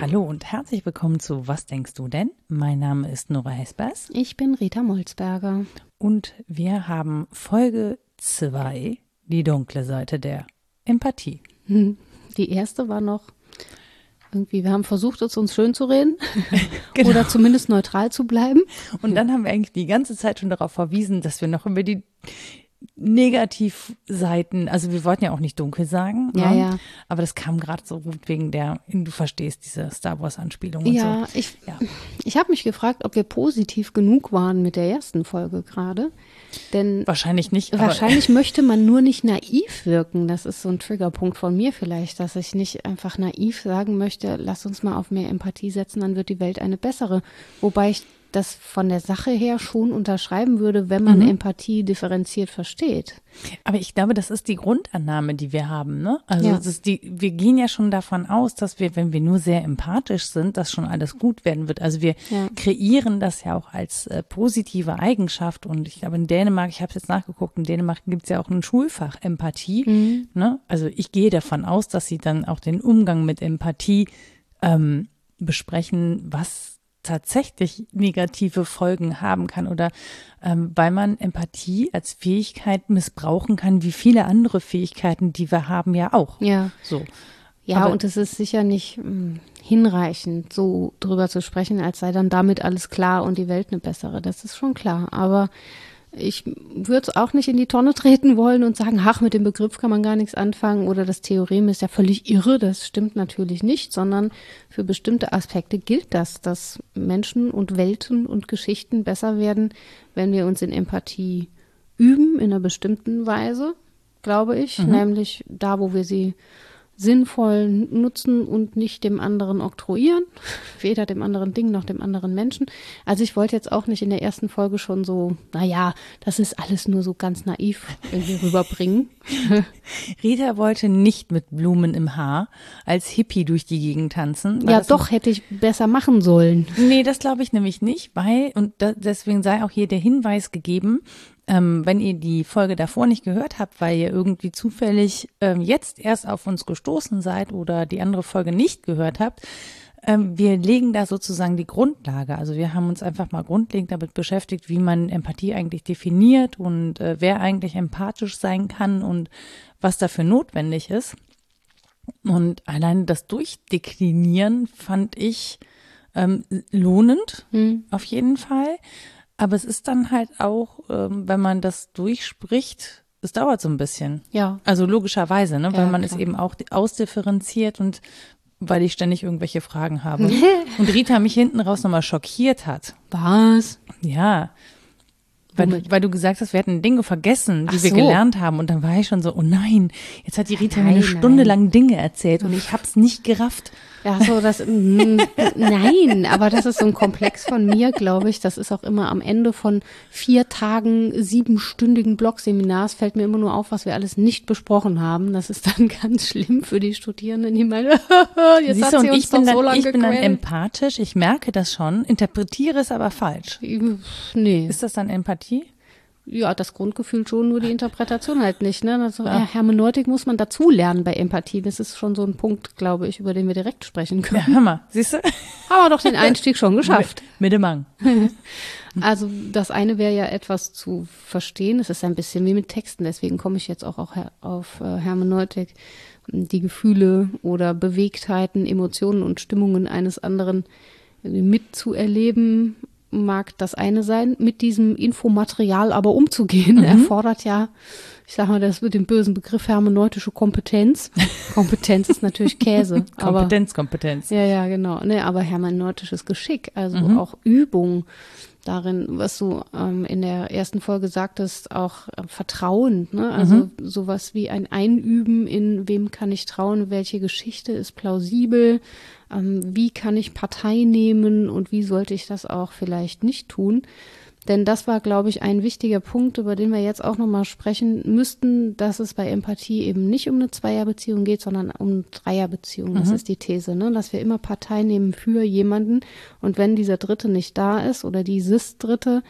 Hallo und herzlich willkommen zu Was denkst du denn? Mein Name ist Nora Hespers Ich bin Rita Molzberger. und wir haben Folge 2, die dunkle Seite der Empathie. Die erste war noch irgendwie, wir haben versucht, es uns schön zu reden Genau. oder zumindest neutral zu bleiben. Und dann haben wir eigentlich die ganze Zeit schon darauf verwiesen, dass wir noch über die Negativseiten, also wir wollten ja auch nicht dunkel sagen, Ja, ne? ja. aber das kam gerade so gut wegen der, du verstehst diese Star Wars Anspielung und Ja, so. ich, Ja. ich habe mich gefragt, ob wir positiv genug waren mit der ersten Folge gerade. Denn Wahrscheinlich nicht. wahrscheinlich möchte man nur nicht naiv wirken. Das ist so ein Triggerpunkt von mir vielleicht, dass ich nicht einfach naiv sagen möchte, lass uns mal auf mehr Empathie setzen, dann wird die Welt eine bessere. Wobei ich das von der Sache her schon unterschreiben würde, wenn man Empathie differenziert versteht. Aber ich glaube, das ist die Grundannahme, die wir haben. Ne? Also Ja. das ist die, wir gehen ja schon davon aus, dass wir, wenn wir nur sehr empathisch sind, dass schon alles gut werden wird. Also wir Ja. kreieren das ja auch als äh, positive Eigenschaft. Und ich glaube, in Dänemark, ich habe es jetzt nachgeguckt, in Dänemark gibt es ja auch ein Schulfach Empathie. Ne? Also ich gehe davon aus, dass sie dann auch den Umgang mit Empathie ähm, besprechen, was tatsächlich negative Folgen haben kann oder ähm, weil man Empathie als Fähigkeit missbrauchen kann, wie viele andere Fähigkeiten, die wir haben, ja auch. Ja. So. Ja, Aber- und es ist sicher nicht mh, hinreichend, so drüber zu sprechen, als sei dann damit alles klar und die Welt eine bessere. Das ist schon klar. Aber ich würde es auch nicht in die Tonne treten wollen und sagen, ach, mit dem Begriff kann man gar nichts anfangen oder das Theorem ist ja völlig irre. Das stimmt natürlich nicht, sondern für bestimmte Aspekte gilt das, dass Menschen und Welten und Geschichten besser werden, wenn wir uns in Empathie üben, in einer bestimmten Weise, glaube ich, nämlich da, wo wir sie sinnvoll nutzen und nicht dem anderen oktroyieren, weder dem anderen Ding noch dem anderen Menschen. Also ich wollte jetzt auch nicht in der ersten Folge schon so, naja, das ist alles nur so ganz naiv irgendwie rüberbringen. Rita wollte nicht mit Blumen im Haar als Hippie durch die Gegend tanzen. ja, doch, hätte ich besser machen sollen. Nee, das glaube ich nämlich nicht, weil, und da, deswegen sei auch hier der Hinweis gegeben, ähm, wenn ihr die Folge davor nicht gehört habt, weil ihr irgendwie zufällig ähm, jetzt erst auf uns gestoßen seid oder die andere Folge nicht gehört habt, ähm, wir legen da sozusagen die Grundlage. Also wir haben uns einfach mal grundlegend damit beschäftigt, wie man Empathie eigentlich definiert und äh, wer eigentlich empathisch sein kann und was dafür notwendig ist. Und allein das Durchdeklinieren fand ich ähm, lohnend, auf jeden Fall. Aber es ist dann halt auch, ähm, wenn man das durchspricht, es dauert so ein bisschen. Ja. Also logischerweise, ne? weil Ja, man es klar. eben auch ausdifferenziert und weil ich ständig irgendwelche Fragen habe. und Rita mich hinten raus nochmal schockiert hat. Was? Ja. Weil, Womit? weil du gesagt hast, wir hätten Dinge vergessen, die Ach wir so. gelernt haben. Und dann war ich schon so, oh nein, jetzt hat die Rita mir Nein, eine Stunde nein. lang Dinge erzählt und ich hab's nicht gerafft. Ja, so das mm, nein, aber das ist so ein Komplex von mir, glaube ich. Das ist auch immer am Ende von vier Tagen siebenstündigen Blogseminars fällt mir immer nur auf, was wir alles nicht besprochen haben. Das ist dann ganz schlimm für die Studierenden, die meinen, jetzt Siehst hat sie und uns ich bin, doch so dann, lange ich bin dann gequält. empathisch, ich merke das schon, interpretiere es aber falsch. Nee, Ist das dann Empathie? Ja, das Grundgefühl schon, nur die Interpretation halt nicht. Ne? Also, ja. Hermeneutik muss man dazulernen bei Empathie. Das ist schon so ein Punkt, glaube ich, über den wir direkt sprechen können. Ja, hör mal, siehst du? Haben wir doch den Einstieg schon geschafft. Mit dem Mang. Also das eine wäre ja etwas zu verstehen. Es ist ein bisschen wie mit Texten, deswegen komme ich jetzt auch, auch auf äh, Hermeneutik. Die Gefühle oder Bewegtheiten, Emotionen und Stimmungen eines anderen mitzuerleben, mag das eine sein. Mit diesem Infomaterial aber umzugehen, erfordert ja, ich sag mal, das mit dem bösen Begriff hermeneutische Kompetenz. Kompetenz ist natürlich Käse. aber Kompetenz, Kompetenz. ja, ja, genau. Ne, aber hermeneutisches Geschick, also Mhm. auch Übung darin, was du ähm, in der ersten Folge sagtest, auch äh, Vertrauen, ne? Also Mhm. sowas wie ein Einüben in wem kann ich trauen, welche Geschichte ist plausibel, wie kann ich Partei nehmen und wie sollte ich das auch vielleicht nicht tun. Denn das war, glaube ich, ein wichtiger Punkt, über den wir jetzt auch nochmal sprechen müssten, dass es bei Empathie eben nicht um eine Zweierbeziehung geht, sondern um eine Dreierbeziehung. Das ist die These, ne? dass wir immer Partei nehmen für jemanden. Und wenn dieser Dritte nicht da ist oder dieses Dritte,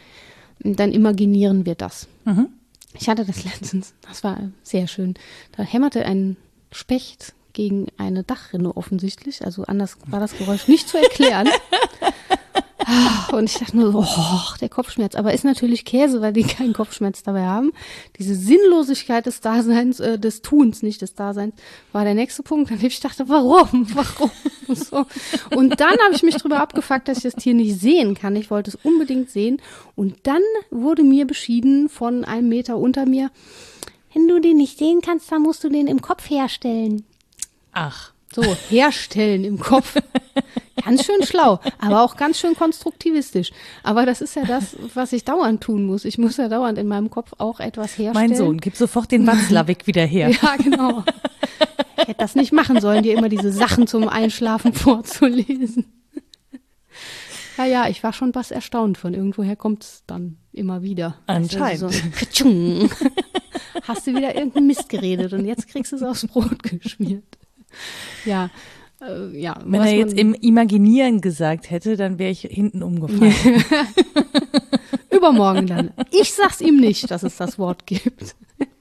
dann imaginieren wir das. Mhm. Ich hatte das letztens, das war sehr schön. Da hämmerte ein Specht gegen eine Dachrinne offensichtlich. Also anders war das Geräusch nicht zu erklären. Und ich dachte nur so, oh, der Kopfschmerz. Aber ist natürlich Käse, weil die keinen Kopfschmerz dabei haben. Diese Sinnlosigkeit des Daseins, äh, des Tuns, nicht des Daseins, war der nächste Punkt, an dem ich dachte, warum, warum? So. Und dann habe ich mich darüber abgefuckt, dass ich das Tier nicht sehen kann. Ich wollte es unbedingt sehen. Und dann wurde mir beschieden von einem Meter unter mir, wenn du den nicht sehen kannst, dann musst du den im Kopf herstellen. Ach. So, herstellen im Kopf. Ganz schön schlau, aber auch ganz schön konstruktivistisch. Aber das ist ja das, was ich dauernd tun muss. Ich muss ja dauernd in meinem Kopf auch etwas herstellen. Mein Sohn, gib sofort den Watzlawick wieder her. Ja, genau. Ich hätte das nicht machen sollen, dir immer diese Sachen zum Einschlafen vorzulesen. Ja, ja, ich war schon was erstaunt von irgendwoher kommt es dann immer wieder. Anscheinend. Also so. Hast du wieder irgendeinen Mist geredet und jetzt kriegst du es aufs Brot geschmiert. Ja, äh, ja. Wenn was er jetzt im Imaginieren gesagt hätte, dann wäre ich hinten umgefallen. Übermorgen dann. Ich sag's ihm nicht, dass es das Wort gibt.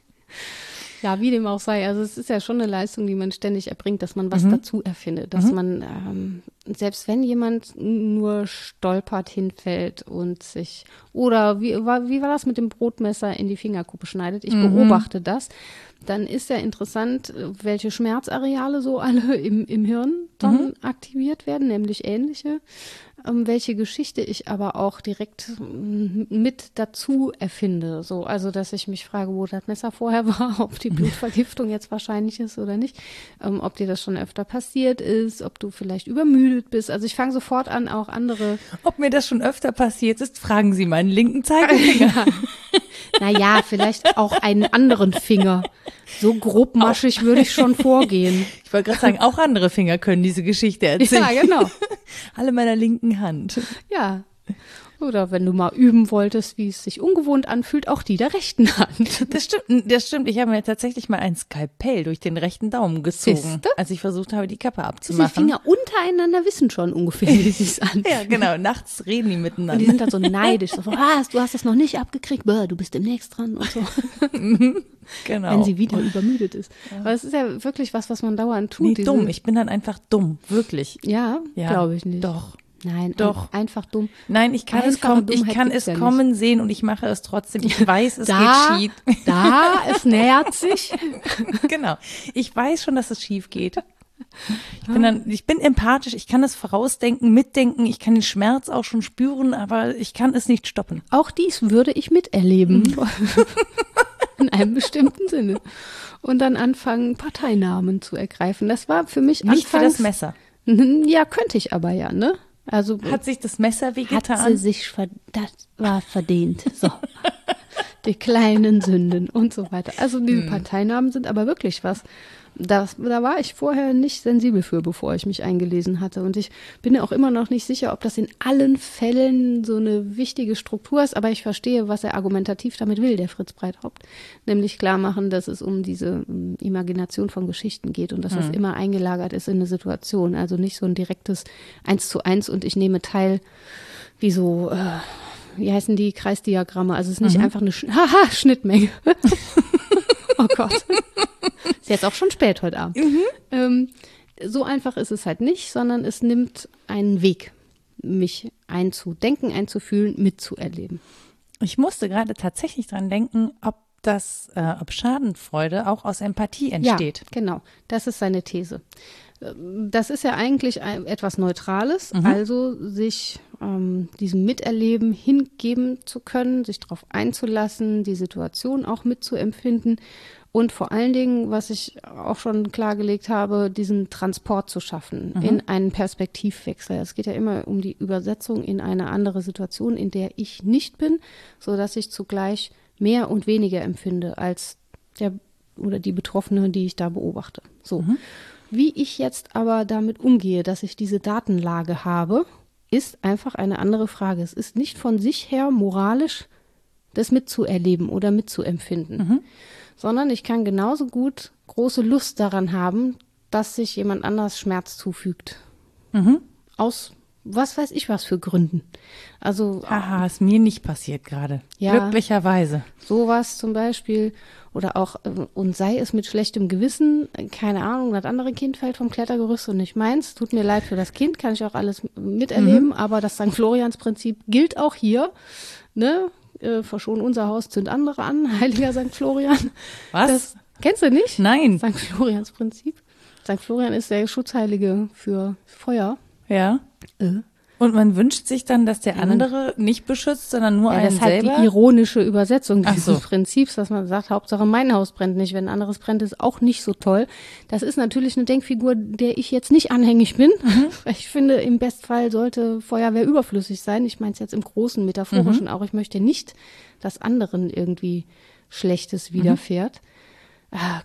Ja, wie dem auch sei. Also es ist ja schon eine Leistung, die man ständig erbringt, dass man was dazu erfindet, dass man, ähm, selbst wenn jemand nur stolpert, hinfällt und sich, oder wie war, wie war das mit dem Brotmesser in die Fingerkuppe schneidet, ich beobachte das, dann ist ja interessant, welche Schmerzareale so alle im, im Hirn dann aktiviert werden, nämlich ähnliche ähm, welche Geschichte ich aber auch direkt mm, mit dazu erfinde. So, also dass ich mich frage, wo das Messer vorher war, ob die Blutvergiftung jetzt wahrscheinlich ist oder nicht, ähm, ob dir das schon öfter passiert ist, ob du vielleicht übermüdet bist. Also ich fange sofort an, auch andere. Ob mir das schon öfter passiert ist, fragen Sie meinen linken Zeigefinger. Naja, vielleicht auch einen anderen Finger. So grobmaschig würde ich schon vorgehen. Ich wollte gerade sagen, auch andere Finger können diese Geschichte erzählen. Ja, genau. Alle meiner linken Hand. Ja. Oder wenn du mal üben wolltest, wie es sich ungewohnt anfühlt, auch die der rechten Hand. Das stimmt, das stimmt. Ich habe mir tatsächlich mal ein Skalpell durch den rechten Daumen gezogen, Siehste? als ich versucht habe, die Kappe abzumachen. Finger untereinander wissen schon ungefähr, wie es sich anfühlt. Ja, genau. Nachts reden die Und die miteinander. sind dann so neidisch. So, was, du hast das noch nicht abgekriegt, Bäh, du bist demnächst dran und so, Genau. wenn sie wieder übermüdet ist. Aber es ist ja wirklich was, was man dauernd tut. nee, dumm. Ich bin dann einfach dumm. Wirklich. Ja, Ja, glaube ich nicht. Doch. Nein, Doch. ein, einfach dumm. Nein, ich kann es Einfache kommen, ich Dummheit kann es ja kommen sehen und ich mache es trotzdem. Ich weiß, es Da, geht da, es nähert sich. schief. genau. Ich weiß schon, dass es schief geht. Ich bin dann, ich bin empathisch, ich kann es vorausdenken, mitdenken, ich kann den Schmerz auch schon spüren, aber ich kann es nicht stoppen. Auch dies würde ich miterleben. Mhm. In einem bestimmten Sinne. Und dann anfangen, Parteinamen zu ergreifen. Das war für mich Nicht für anfangs, das Messer. Ja, könnte ich aber ja, ne? Also Hat sich das Messer hat sie wehgetan? sich das war verdient. So. Die kleinen Sünden und so weiter. Also diese Hm. Parteinamen sind aber wirklich was. Das, da war ich vorher nicht sensibel für, bevor ich mich eingelesen hatte. Und ich bin ja auch immer noch nicht sicher, ob das in allen Fällen so eine wichtige Struktur ist. Aber ich verstehe, was er argumentativ damit will, der Fritz Breithaupt. Nämlich klar machen, dass es um diese Imagination von Geschichten geht und dass das immer eingelagert ist in eine Situation. Also nicht so ein direktes Eins zu eins und ich nehme teil wie so, äh, wie heißen die Kreisdiagramme? Also es ist nicht einfach eine Sch Haha, Schnittmenge. oh Gott. Ist jetzt auch schon spät heute Abend. Ähm, so einfach ist es halt nicht, sondern es nimmt einen Weg, mich einzudenken, einzufühlen, mitzuerleben. Ich musste gerade tatsächlich dran denken, ob das, äh, ob Schadenfreude auch aus Empathie entsteht. Ja, genau. Das ist seine These. Ähm, Das ist ja eigentlich etwas Neutrales, also sich ähm, diesem Miterleben hingeben zu können, sich darauf einzulassen, die Situation auch mitzuempfinden und vor allen Dingen, was ich auch schon klargelegt habe, diesen Transport zu schaffen in einen Perspektivwechsel. Es geht ja immer um die Übersetzung in eine andere Situation, in der ich nicht bin, so dass ich zugleich mehr und weniger empfinde als der oder die Betroffene, die ich da beobachte. So. Wie ich jetzt aber damit umgehe, dass ich diese Datenlage habe, ist einfach eine andere Frage. Es ist nicht von sich her moralisch, das mitzuerleben oder mitzuempfinden, sondern ich kann genauso gut große Lust daran haben, dass sich jemand anders Schmerz zufügt. Aus was weiß ich was für Gründen. Also Haha, ist mir nicht passiert gerade. Ja. Glücklicherweise. sowas zum Beispiel oder auch äh, und sei es mit schlechtem Gewissen, keine Ahnung, das andere Kind fällt vom Klettergerüst und nicht meins. Tut mir leid für das Kind, kann ich auch alles miterleben, aber das St. Florians Prinzip gilt auch hier. Ne? Äh, verschon unser Haus, zünd andere an, heiliger St. Florian. Was? Das kennst du nicht? Nein. St. Florians Prinzip. St. Florian ist der Schutzheilige für Feuer. Ja. Äh. Und man wünscht sich dann, dass der andere nicht beschützt, sondern nur Ja, einen das ist halt selber. die ironische Übersetzung dieses so. Prinzips, dass man sagt, Hauptsache mein Haus brennt nicht, wenn ein anderes brennt, ist auch nicht so toll. Das ist natürlich eine Denkfigur, der ich jetzt nicht anhängig bin. Mhm. Ich finde, im Bestfall sollte Feuerwehr überflüssig sein. Ich meine es jetzt im großen, metaphorischen Mhm. auch. Ich möchte nicht, dass anderen irgendwie Schlechtes Mhm. widerfährt. Ah,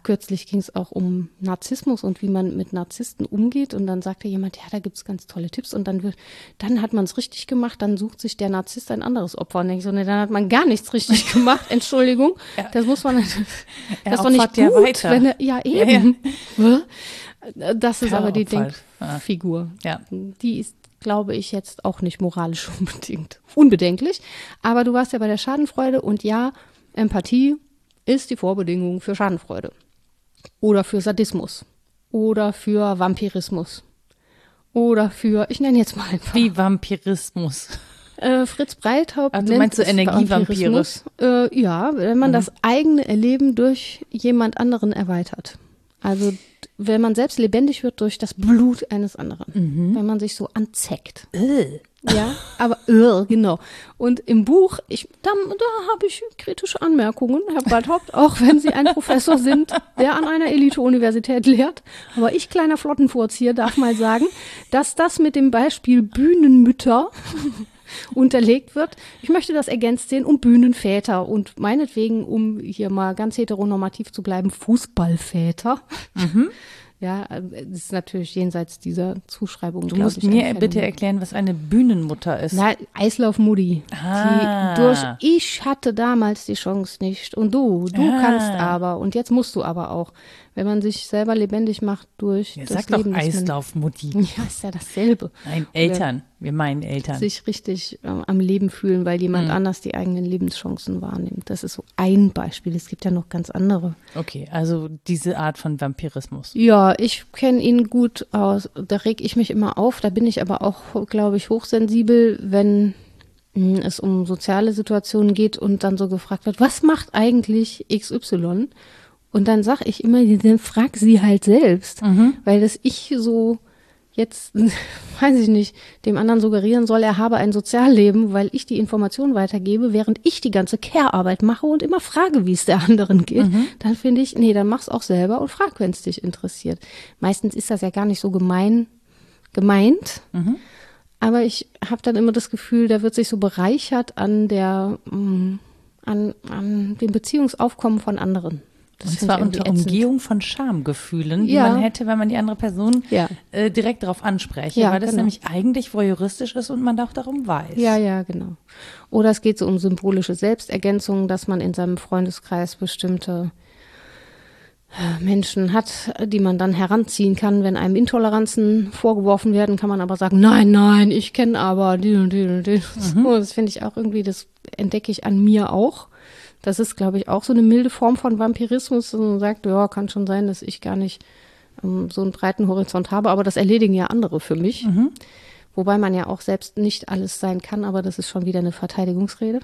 kürzlich ging es auch um Narzissmus und wie man mit Narzissten umgeht. Und dann sagte jemand, ja, da gibt's ganz tolle Tipps. Und dann wird, dann hat man es richtig gemacht, dann sucht sich der Narzisst ein anderes Opfer. Und denke ich so, nee, dann hat man gar nichts richtig gemacht. Entschuldigung. Das muss man, das Er ist doch nicht ja gut, weiter. wenn er, ja eben. Das ist aber die. Ah. Denkfigur. Ja. Die ist, glaube ich, jetzt auch nicht moralisch unbedingt unbedenklich. Aber du warst ja bei der Schadenfreude und ja, Empathie ist die Vorbedingung für Schadenfreude. Oder für Sadismus. Oder für Vampirismus. Oder für, ich nenne jetzt mal ein paar. Wie Vampirismus. Äh, Fritz Breithaupt Ach, du nennt so Energievampire? Äh, ja, wenn man das eigene Erleben durch jemand anderen erweitert. Also wenn man selbst lebendig wird durch das Blut eines anderen. Wenn man sich so anzeckt. Ja, aber äh, genau. Und im Buch, ich, da, da habe ich kritische Anmerkungen, Herr Breithaupt, auch wenn Sie ein Professor sind, der an einer Elite-Universität lehrt. Aber ich, kleiner Flottenfurz hier, darf mal sagen, dass das mit dem Beispiel Bühnenmütter unterlegt wird. Ich möchte das ergänzt sehen um Bühnenväter und meinetwegen, um hier mal ganz heteronormativ zu bleiben, Fußballväter. Ja, äh, das ist natürlich jenseits dieser Zuschreibung. Du musst ich, mir bitte erklären, was eine Bühnenmutter ist. Na, Eislaufmutti. Ah. Die durch ich hatte damals die Chance nicht und du, du Ah. kannst aber und jetzt musst du aber auch. Wenn man sich selber lebendig macht durch Ja, das sag doch man- Eislaufmutti. Ja, ist ja dasselbe. Nein, Eltern. Wir meinen Eltern. Sich richtig äh, am Leben fühlen, weil jemand Hm. anders die eigenen Lebenschancen wahrnimmt. Das ist so ein Beispiel. Es gibt ja noch ganz andere. Okay, also diese Art von Vampirismus. Ja, ich kenne ihn gut aus. Da reg ich mich immer auf. Da bin ich aber auch, glaube ich, hochsensibel, wenn mh, es um soziale Situationen geht und dann so gefragt wird, was macht eigentlich XY? Und dann sage ich immer, dann frag sie halt selbst, weil das ich so jetzt, weiß ich nicht, dem anderen suggerieren soll, er habe ein Sozialleben, weil ich die Information weitergebe, während ich die ganze Care-Arbeit mache und immer frage, wie es der anderen geht, dann finde ich, nee, dann mach's auch selber und frag, wenn es dich interessiert. Meistens ist das ja gar nicht so gemein gemeint, aber ich habe dann immer das Gefühl, da wird sich so bereichert an der, mm, an, an dem Beziehungsaufkommen von anderen. Das Und zwar unter. Umgehung von Schamgefühlen, die Ja. man hätte, wenn man die andere Person Ja. äh, direkt darauf anspreche, Ja, weil das genau. nämlich eigentlich voyeuristisch ist und man auch darum weiß. Ja, ja, genau. Oder es geht so um symbolische Selbstergänzung, dass man in seinem Freundeskreis bestimmte äh, Menschen hat, die man dann heranziehen kann, wenn einem Intoleranzen vorgeworfen werden, kann man aber sagen, nein, nein, ich kenne aber die und die und die. So, das finde ich auch irgendwie, das entdecke ich an mir auch. Das ist, glaube ich, auch so eine milde Form von Vampirismus, dass man sagt, ja, kann schon sein, dass ich gar nicht ähm, so einen breiten Horizont habe, aber das erledigen ja andere für mich. Wobei man ja auch selbst nicht alles sein kann, aber das ist schon wieder eine Verteidigungsrede.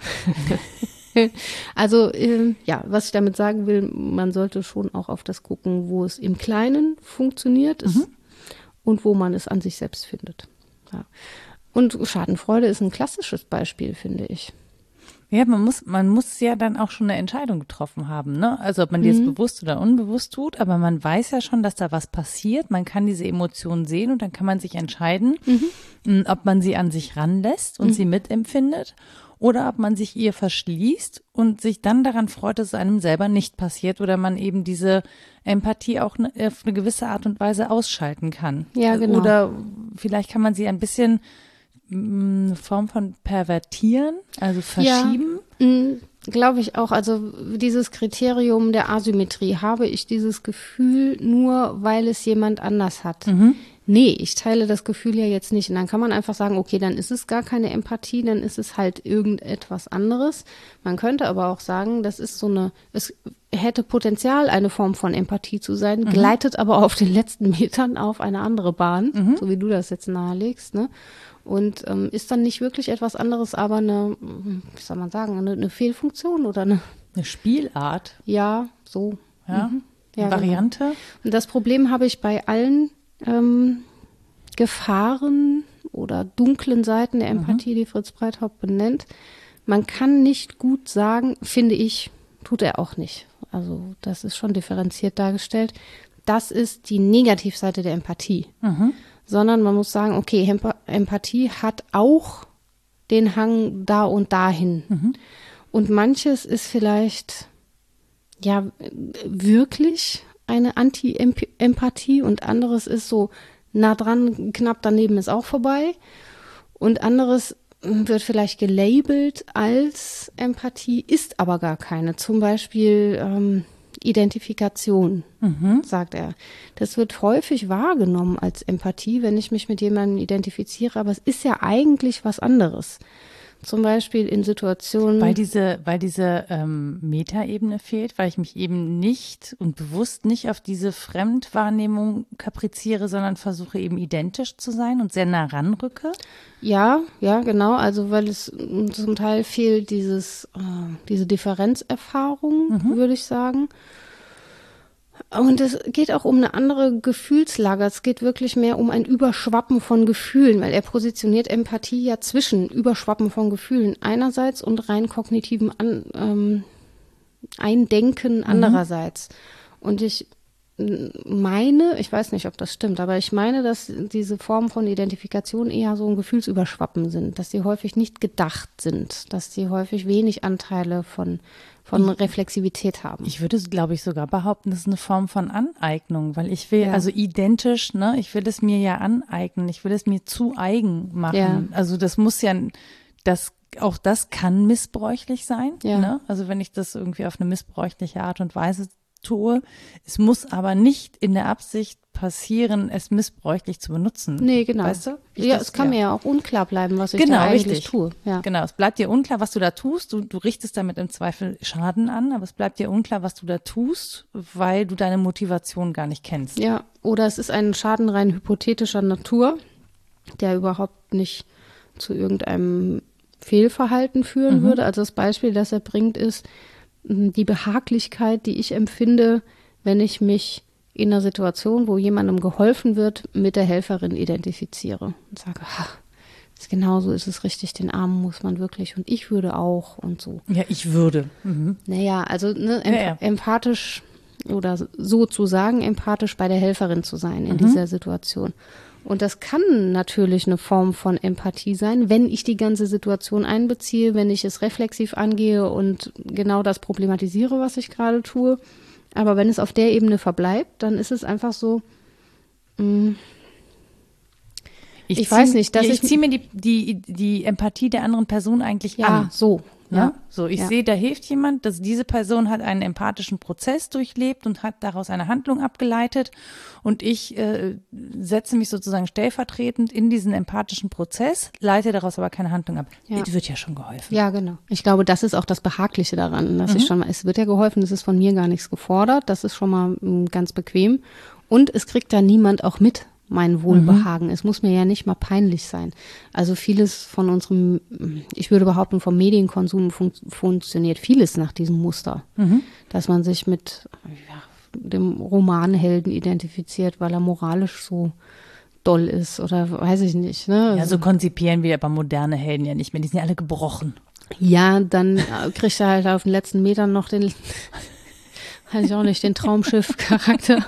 also ähm, ja, was ich damit sagen will, man sollte schon auch auf das gucken, wo es im Kleinen funktioniert ist und wo man es an sich selbst findet. Ja. Und Schadenfreude ist ein klassisches Beispiel, finde ich. Ja, man muss, man muss ja dann auch schon eine Entscheidung getroffen haben, ne? Also ob man die jetzt Mhm. bewusst oder unbewusst tut, aber man weiß ja schon, dass da was passiert. Man kann diese Emotionen sehen und dann kann man sich entscheiden, Mhm. ob man sie an sich ranlässt und sie mitempfindet oder ob man sich ihr verschließt und sich dann daran freut, dass es einem selber nicht passiert oder man eben diese Empathie auch ne, auf eine gewisse Art und Weise ausschalten kann. Ja, genau. Oder vielleicht kann man sie ein bisschen eine Form von pervertieren, also verschieben. Glaube ich auch. Also dieses Kriterium der Asymmetrie habe ich dieses Gefühl nur, weil es jemand anders hat. nee, ich teile das Gefühl ja jetzt nicht. Und dann kann man einfach sagen, okay, dann ist es gar keine Empathie, dann ist es halt irgendetwas anderes. Man könnte aber auch sagen, das ist so eine, es hätte Potenzial, eine Form von Empathie zu sein, mhm. gleitet aber auf den letzten Metern auf eine andere Bahn, mhm. so wie du das jetzt nahelegst, ne? Und ähm, ist dann nicht wirklich etwas anderes, aber eine, wie soll man sagen, eine, eine Fehlfunktion oder eine eine Spielart. Ja, so. Ja. Mhm. ja genau. Variante. Genau. Und das Problem habe ich bei allen ähm, Gefahren oder dunklen Seiten der Empathie, mhm. die Fritz Breithaupt benennt. Man kann nicht gut sagen, finde ich, tut er auch nicht. Also das ist schon differenziert dargestellt. Das ist die Negativseite der Empathie. Mhm. Sondern man muss sagen, okay, Empathie hat auch den Hang da und dahin. Mhm. Und manches ist vielleicht ja wirklich eine Anti-Empathie und anderes ist so nah dran, knapp daneben ist auch vorbei. Und anderes wird vielleicht gelabelt als Empathie, ist aber gar keine. Zum Beispiel ähm, Identifikation, mhm. sagt er. Das wird häufig wahrgenommen als Empathie, wenn ich mich mit jemandem identifiziere, aber es ist ja eigentlich was anderes zum Beispiel in Situationen. Weil diese, weil diese ähm, Metaebene fehlt, weil ich mich eben nicht und bewusst nicht auf diese Fremdwahrnehmung kapriziere, sondern versuche eben identisch zu sein und sehr nah ranrücke. Ja, ja, genau. Also weil es zum Teil fehlt dieses, äh, diese Differenzerfahrung, mhm. würde ich sagen. Und es geht auch um eine andere Gefühlslage. Es geht wirklich mehr um ein Überschwappen von Gefühlen, weil er positioniert Empathie ja zwischen Überschwappen von Gefühlen einerseits und rein kognitiven An, ähm, Eindenken mhm. andererseits. Mhm. Und ich meine, ich weiß nicht, ob das stimmt, aber ich meine, dass diese Formen von Identifikation eher so ein Gefühlsüberschwappen sind, dass sie häufig nicht gedacht sind, dass sie häufig wenig Anteile von von Reflexivität haben. Ich würde, glaube ich, sogar behaupten, das ist eine Form von Aneignung, weil ich will, ja. also identisch, ne, ich will es mir ja aneignen, ich will es mir zu eigen machen. Ja. Also das muss ja, das, auch das kann missbräuchlich sein. Ja. Ne? Also wenn ich das irgendwie auf eine missbräuchliche Art und Weise tue. Es muss aber nicht in der Absicht passieren, es missbräuchlich zu benutzen. Nee, genau. Weißt du? Ja, das, es kann ja. mir ja auch unklar bleiben, was ich genau, da eigentlich richtig. tue. Ja. Genau, es bleibt dir unklar, was du da tust. Du, du richtest damit im Zweifel Schaden an, aber es bleibt dir unklar, was du da tust, weil du deine Motivation gar nicht kennst. Ja, oder es ist ein Schaden rein hypothetischer Natur, der überhaupt nicht zu irgendeinem Fehlverhalten führen mhm. würde. Also das Beispiel, das er bringt, ist, die Behaglichkeit, die ich empfinde, wenn ich mich in einer Situation, wo jemandem geholfen wird, mit der Helferin identifiziere und sage, ha, genauso ist es richtig, den Armen muss man wirklich und ich würde auch und so. Ja, ich würde. Mhm. Naja, also ne, emp ja, ja. empathisch oder sozusagen empathisch bei der Helferin zu sein in mhm. dieser Situation. Und das kann natürlich eine Form von Empathie sein, wenn ich die ganze Situation einbeziehe, wenn ich es reflexiv angehe und genau das problematisiere, was ich gerade tue. Aber wenn es auf der Ebene verbleibt, dann ist es einfach so, mh, mm, ich, ich weiß nicht, dass ich, ich ziehe mir die, die, die Empathie der anderen Person eigentlich ja, an. so. Ja, ne? so ich ja. sehe, da hilft jemand, dass diese Person hat einen empathischen Prozess durchlebt und hat daraus eine Handlung abgeleitet und ich äh, setze mich sozusagen stellvertretend in diesen empathischen Prozess, leite daraus aber keine Handlung ab. Ja. Es wird ja schon geholfen. Ja, genau. Ich glaube, das ist auch das Behagliche daran, dass mhm. ich schon mal, es wird ja geholfen, es ist von mir gar nichts gefordert, das ist schon mal mh, mm, ganz bequem und es kriegt da niemand auch mit, mein Wohlbehagen. Mhm. Es muss mir ja nicht mal peinlich sein. Also vieles von unserem, ich würde behaupten, vom Medienkonsum fun funktioniert vieles nach diesem Muster. Mhm. Dass man sich mit ja, dem Romanhelden identifiziert, weil er moralisch so doll ist oder weiß ich nicht. Ne? Ja, so konzipieren wir aber moderne Helden ja nicht mehr. Die sind ja alle gebrochen. Ja, dann kriegt er halt auf den letzten Metern noch den, ich auch nicht, den Traumschiff-Charakter.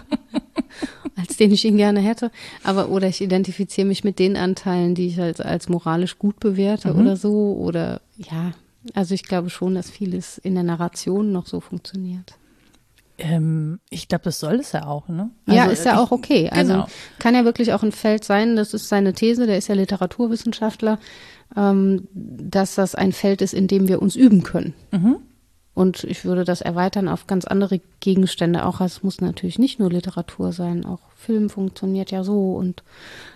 als den ich ihn gerne hätte. Aber oder ich identifiziere mich mit den Anteilen, die ich halt als moralisch gut bewerte mhm. oder so. Oder ja, also ich glaube schon, dass vieles in der Narration noch so funktioniert. Ähm, ich glaube, das soll es ja auch, ne? Also, ja, ist ja ich, auch okay. Also genau. kann ja wirklich auch ein Feld sein, das ist seine These, der ist ja Literaturwissenschaftler, ähm, dass das ein Feld ist, in dem wir uns üben können. Mhm Und ich würde das erweitern auf ganz andere Gegenstände. Auch es muss natürlich nicht nur Literatur sein, auch Film funktioniert ja so und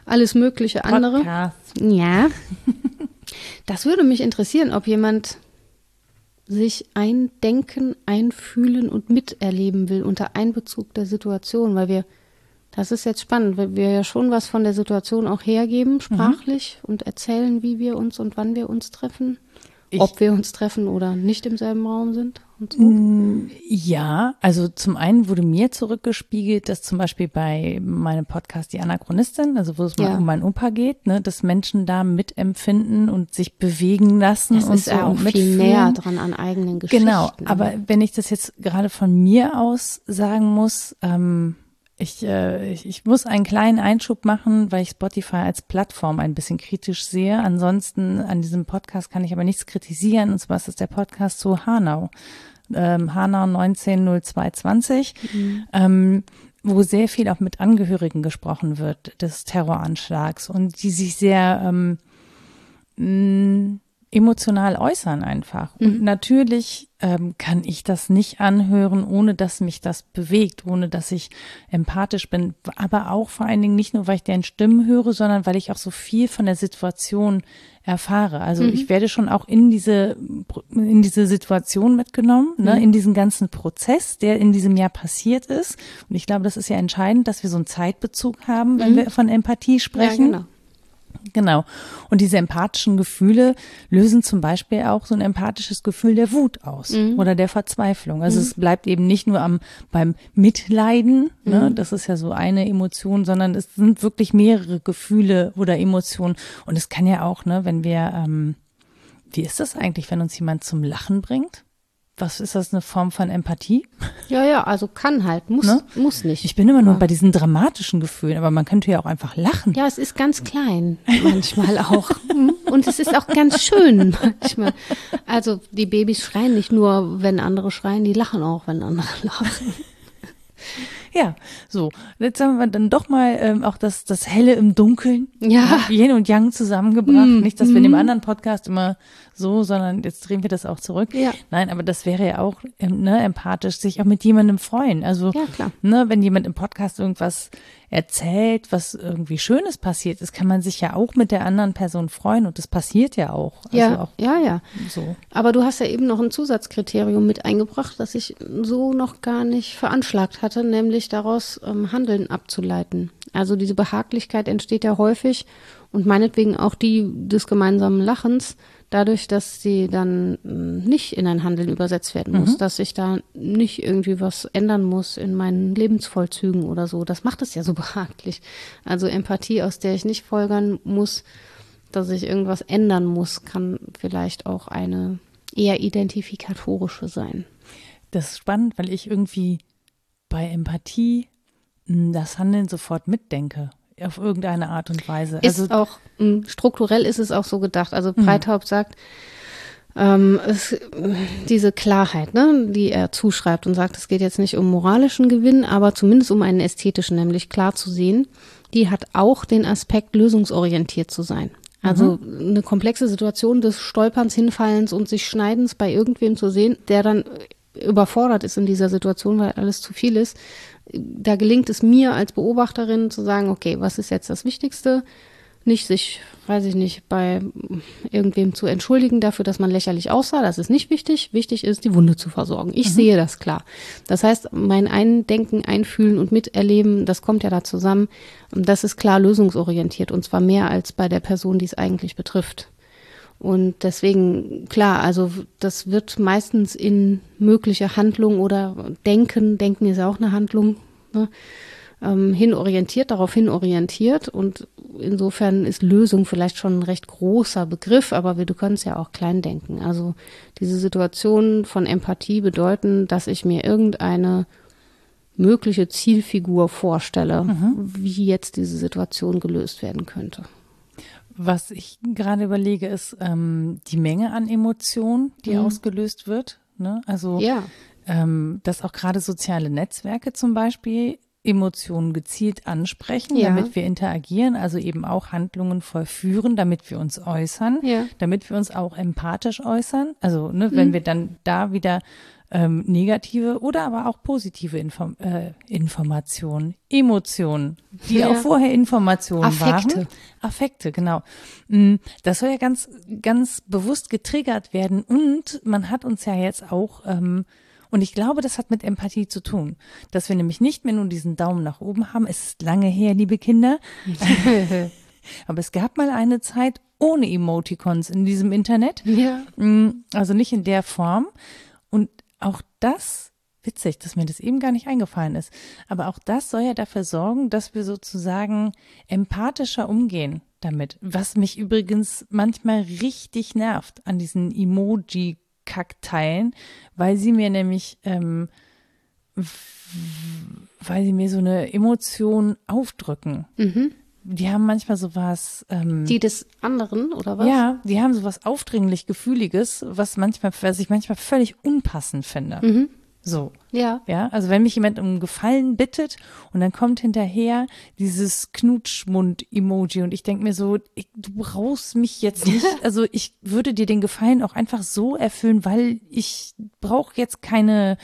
alles mögliche andere. Podcast. Ja. Das würde mich interessieren, ob jemand sich eindenken, einfühlen und miterleben will unter Einbezug der Situation, weil wir, das ist jetzt spannend, weil wir ja schon was von der Situation auch hergeben, sprachlich und erzählen, wie wir uns und wann wir uns treffen, Ich- ob wir uns treffen oder nicht im selben Raum sind und so. Ja, also zum einen wurde mir zurückgespiegelt, dass zum Beispiel bei meinem Podcast Die Anachronistin, also wo es mal Ja. um meinen Opa geht, ne, dass Menschen da mitempfinden und sich bewegen lassen Das und ist so auch und viel mitfühlen. näher dran an eigenen Geschichten. Genau, aber wenn ich das jetzt gerade von mir aus sagen muss, ähm, ich, äh, ich, ich muss einen kleinen Einschub machen, weil ich Spotify als Plattform ein bisschen kritisch sehe. Ansonsten an diesem Podcast kann ich aber nichts kritisieren. Und zwar ist es der Podcast zu Hanau. Ähm, Hanau 190220, ähm, wo sehr viel auch mit Angehörigen gesprochen wird des Terroranschlags und die sich sehr ähm, mh, emotional äußern einfach. Und natürlich ähm, kann ich das nicht anhören, ohne dass mich das bewegt, ohne dass ich empathisch bin. Aber auch vor allen Dingen nicht nur, weil ich deren Stimmen höre, sondern weil ich auch so viel von der Situation erfahre. Also ich werde schon auch in diese in diese Situation mitgenommen, ne, in diesen ganzen Prozess, der in diesem Jahr passiert ist. Und ich glaube, das ist ja entscheidend, dass wir so einen Zeitbezug haben, wenn wir von Empathie ja, sprechen. genau. Genau. Und diese empathischen Gefühle lösen zum Beispiel auch so ein empathisches Gefühl der Wut aus oder der Verzweiflung. Also es bleibt eben nicht nur am beim Mitleiden, ne? das ist ja so eine Emotion, sondern es sind wirklich mehrere Gefühle oder Emotionen. Und es kann ja auch, ne, wenn wir, ähm, wie ist das eigentlich, wenn uns jemand zum Lachen bringt? Was ist das eine Form von Empathie? Ja, ja, also kann halt, muss, Ne? muss nicht. Ich bin immer nur bei diesen dramatischen Gefühlen, aber man könnte ja auch einfach lachen. Ja, es ist ganz klein manchmal auch. Und es ist auch ganz schön manchmal. Also die Babys schreien nicht nur, wenn andere schreien, die lachen auch, wenn andere lachen. Ja, so. Jetzt haben wir dann doch mal ähm, auch das, das Helle im Dunkeln. Ja. Yin und Yang zusammengebracht. Nicht, dass wir in dem anderen Podcast immer so, sondern jetzt drehen wir das auch zurück. Ja. Nein, aber das wäre ja auch ähm, ne, empathisch, sich auch mit jemandem freuen. Also, Ja, klar. ne, wenn jemand im Podcast irgendwas erzählt, was irgendwie Schönes passiert ist, kann man sich ja auch mit der anderen Person freuen und das passiert ja auch. Also Ja, auch ja, ja. so. Aber du hast ja eben noch ein Zusatzkriterium mit eingebracht, das ich so noch gar nicht veranschlagt hatte, nämlich daraus ähm, Handeln abzuleiten. Also diese Behaglichkeit entsteht ja häufig und meinetwegen auch die des gemeinsamen Lachens, dadurch, dass sie dann ähm, nicht in ein Handeln übersetzt werden muss, dass ich da nicht irgendwie was ändern muss in meinen Lebensvollzügen oder so. Das macht es ja so behaglich. Also Empathie, aus der ich nicht folgern muss, dass ich irgendwas ändern muss, kann vielleicht auch eine eher identifikatorische sein. Das ist spannend, weil ich irgendwie bei Empathie mh, das Handeln sofort mitdenke. Auf irgendeine Art und Weise. Ist also auch mh, strukturell ist es auch so gedacht. Also Breithaupt sagt, ähm, es, diese Klarheit, ne, die er zuschreibt und sagt, es geht jetzt nicht um moralischen Gewinn, aber zumindest um einen ästhetischen, nämlich klar zu sehen, die hat auch den Aspekt, lösungsorientiert zu sein. Also eine komplexe Situation des Stolperns, Hinfallens und sich Schneidens bei irgendwem zu sehen, der dann überfordert ist in dieser Situation, weil alles zu viel ist. Da gelingt es mir als Beobachterin zu sagen, okay, was ist jetzt das Wichtigste? Nicht sich, weiß ich nicht, bei irgendwem zu entschuldigen dafür, dass man lächerlich aussah. Das ist nicht wichtig. Wichtig ist, die Wunde zu versorgen. Ich sehe das klar. Das heißt, mein Eindenken, Einfühlen und Miterleben, das kommt ja da zusammen. Das ist klar lösungsorientiert und zwar mehr als bei der Person, die es eigentlich betrifft. Und deswegen, klar, also das wird meistens in mögliche Handlung oder Denken, Denken ist auch eine Handlung, ne, ähm, hinorientiert, darauf hinorientiert. Und insofern ist Lösung vielleicht schon ein recht großer Begriff, aber wir, du kannst ja auch klein denken. Also diese Situationen von Empathie bedeuten, dass ich mir irgendeine mögliche Zielfigur vorstelle, wie jetzt diese Situation gelöst werden könnte. Was ich gerade überlege, ist ähm, die Menge an Emotionen, die ausgelöst wird. Ne? Also, Ja. ähm, dass auch gerade soziale Netzwerke zum Beispiel Emotionen gezielt ansprechen, Ja. damit wir interagieren, also eben auch Handlungen vollführen, damit wir uns äußern, Ja. damit wir uns auch empathisch äußern. Also ne, wenn Mhm. wir dann da wieder ähm, negative oder aber auch positive Inform äh, Informationen, Emotionen, die Ja. auch vorher Informationen Affekte. waren. Affekte, genau. Mm, Das soll ja ganz, ganz bewusst getriggert werden und man hat uns ja jetzt auch, ähm, und ich glaube, das hat mit Empathie zu tun, dass wir nämlich nicht mehr nur diesen Daumen nach oben haben. Es ist lange her, liebe Kinder. Aber es gab mal eine Zeit ohne Emoticons in diesem Internet. Ja. Mm, Also nicht in der Form. Auch das, witzig, dass mir das eben gar nicht eingefallen ist, aber auch das soll ja dafür sorgen, dass wir sozusagen empathischer umgehen damit. Was mich übrigens manchmal richtig nervt an diesen Emoji-Kackteilen, weil sie mir nämlich, ähm, weil sie mir so eine Emotion aufdrücken. Die haben manchmal sowas, ähm, Die des anderen, oder was? ja, die haben sowas aufdringlich Gefühliges, was manchmal, was ich manchmal völlig unpassend finde. So. Ja. Ja, also wenn mich jemand um Gefallen bittet und dann kommt hinterher dieses Knutschmund-Emoji und ich denke mir so, ich, du brauchst mich jetzt nicht, also ich würde dir den Gefallen auch einfach so erfüllen, weil ich brauche jetzt keine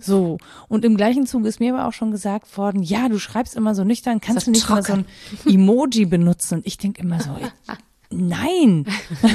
so. Und im gleichen Zug ist mir aber auch schon gesagt worden, ja, du schreibst immer so nüchtern, kannst du nicht mal so ein Emoji benutzen? Und ich denke immer so, nein.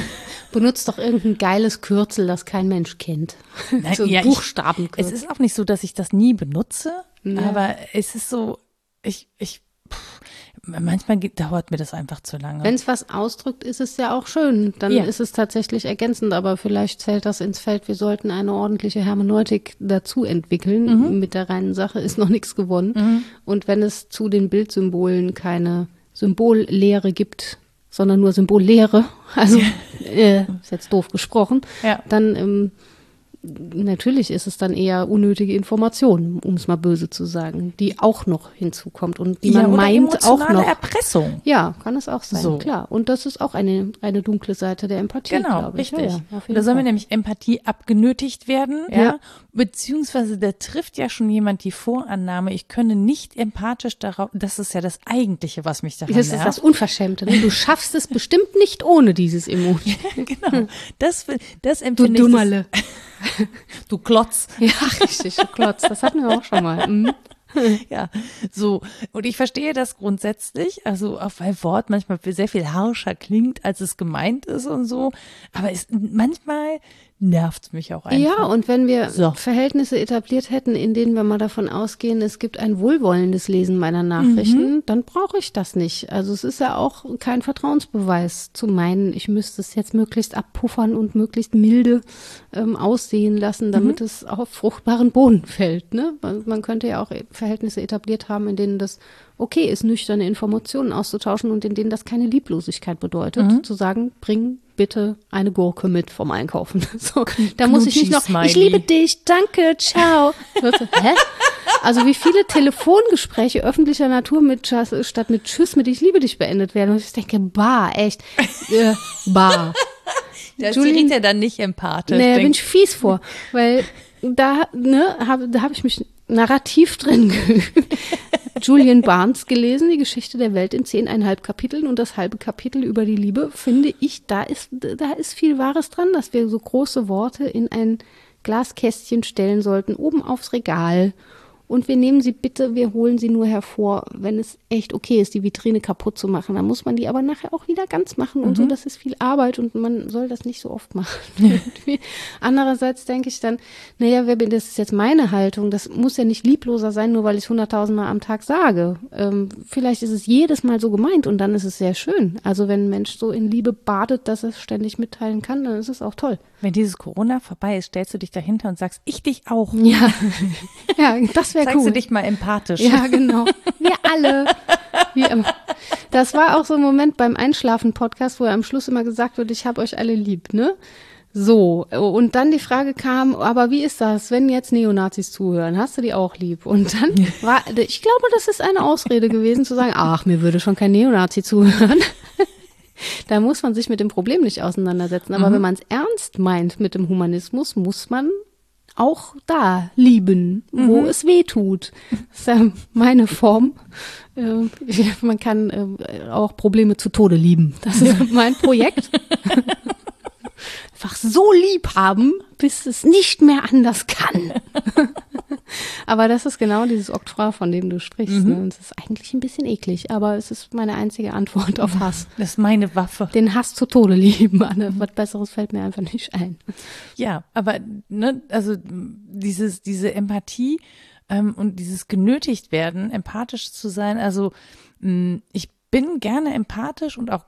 Benutzt doch irgendein geiles Kürzel, das kein Mensch kennt. Nein, so ein ja, Buchstabenkürzel. Es ist auch nicht so, dass ich das nie benutze, Ja. aber es ist so, ich, ich, pff, manchmal dauert mir das einfach zu lange. Wenn es was ausdrückt, ist es ja auch schön. Dann Ja. ist es tatsächlich ergänzend, aber vielleicht zählt das ins Feld. Wir sollten eine ordentliche Hermeneutik dazu entwickeln. Mhm. Mit der reinen Sache ist noch nichts gewonnen. Und wenn es zu den Bildsymbolen keine Symbollehre gibt, sondern nur Symbollehre, also äh, ist jetzt doof gesprochen, Ja. dann ähm, natürlich ist es dann eher unnötige Information, um es mal böse zu sagen, die auch noch hinzukommt und die ja, man meint auch noch. Erpressung. Ja, kann es auch sein, So. klar. Und das ist auch eine, eine dunkle Seite der Empathie, Genau, richtig. Ja, ja, da soll mir nämlich Empathie abgenötigt werden, ja. Ja. Beziehungsweise da trifft ja schon jemand die Vorannahme, ich könne nicht empathisch darauf, das ist ja das Eigentliche, was mich daran das ist das Unverschämte. Ne? Du schaffst es bestimmt nicht ohne dieses Emoji. genau. Das, das Du empfinde Dummerle. ich. Das, du Klotz. Ja, richtig, du Klotz. Das hatten wir auch schon mal. Mhm. Ja, so. Und ich verstehe das grundsätzlich, also auch weil Wort manchmal sehr viel harscher klingt, als es gemeint ist und so. Aber es, manchmal nervt mich auch einfach. Ja, und wenn wir So. Verhältnisse etabliert hätten, in denen wir mal davon ausgehen, es gibt ein wohlwollendes Lesen meiner Nachrichten, Mhm. dann brauche ich das nicht. Also es ist ja auch kein Vertrauensbeweis zu meinen, ich müsste es jetzt möglichst abpuffern und möglichst milde ähm, aussehen lassen, damit Mhm. es auf fruchtbaren Boden fällt. Ne? Man man könnte ja auch Verhältnisse etabliert haben, in denen das okay ist, nüchterne Informationen auszutauschen und in denen das keine Lieblosigkeit bedeutet, Mhm. zu sagen, bring bitte eine Gurke mit vom Einkaufen. So, da muss ich nicht noch, Knutschi-Smiley. ich liebe dich, danke, ciao. Hä? Also wie viele Telefongespräche öffentlicher Natur mit statt mit Tschüss mit ich liebe dich beendet werden. Und ich denke, bah, echt, äh, bah. Da Julien- die Rita dann nicht empathisch. Naja, bin denkt, ich fies vor, weil da, ne, hab, da habe ich mich narrativ drin geübt. Julian Barnes gelesen, die Geschichte der Welt in zehneinhalb Kapiteln und das halbe Kapitel über die Liebe, finde ich, da ist, da ist viel Wahres dran, dass wir so große Worte in ein Glaskästchen stellen sollten, oben aufs Regal. Und wir nehmen sie bitte, wir holen sie nur hervor, wenn es echt okay ist, die Vitrine kaputt zu machen. Dann muss man die aber nachher auch wieder ganz machen und so. Das ist viel Arbeit und man soll das nicht so oft machen. Andererseits denke ich dann, naja, das ist jetzt meine Haltung. Das muss ja nicht liebloser sein, nur weil ich es hunderttausendmal am Tag sage. Ähm, vielleicht ist es jedes Mal so gemeint und dann ist es sehr schön. Also wenn ein Mensch so in Liebe badet, dass er es ständig mitteilen kann, dann ist es auch toll. Wenn dieses Corona vorbei ist, stellst du dich dahinter und sagst, ich dich auch. Ja, ja das wäre Zeigst cool. du dich mal empathisch. Ja, genau. Wir alle. Wie immer. Das war auch so ein Moment beim Einschlafen-Podcast, wo er am Schluss immer gesagt wird, ich habe euch alle lieb, ne? So, und dann die Frage kam, aber wie ist das, wenn jetzt Neonazis zuhören? Hast du die auch lieb? Und dann war, ich glaube, das ist eine Ausrede gewesen, zu sagen, ach, mir würde schon kein Neonazi zuhören. Da muss man sich mit dem Problem nicht auseinandersetzen. Aber wenn man es ernst meint mit dem Humanismus, muss man auch da lieben, wo Mhm. es weh tut. Das ist ja meine Form. Äh, Man kann äh, auch Probleme zu Tode lieben. Das ist mein Projekt. Einfach so lieb haben, bis es nicht mehr anders kann. aber das ist genau dieses Oktroi, von dem du sprichst. Mhm. Ne? Und es ist eigentlich ein bisschen eklig, aber es ist meine einzige Antwort auf Hass. Das ist meine Waffe. Den Hass zu Tode lieben. Anne. Was Besseres fällt mir einfach nicht ein. Ja, aber ne, also dieses, diese Empathie ähm, und dieses genötigt werden, empathisch zu sein. Also mh, ich bin gerne empathisch und auch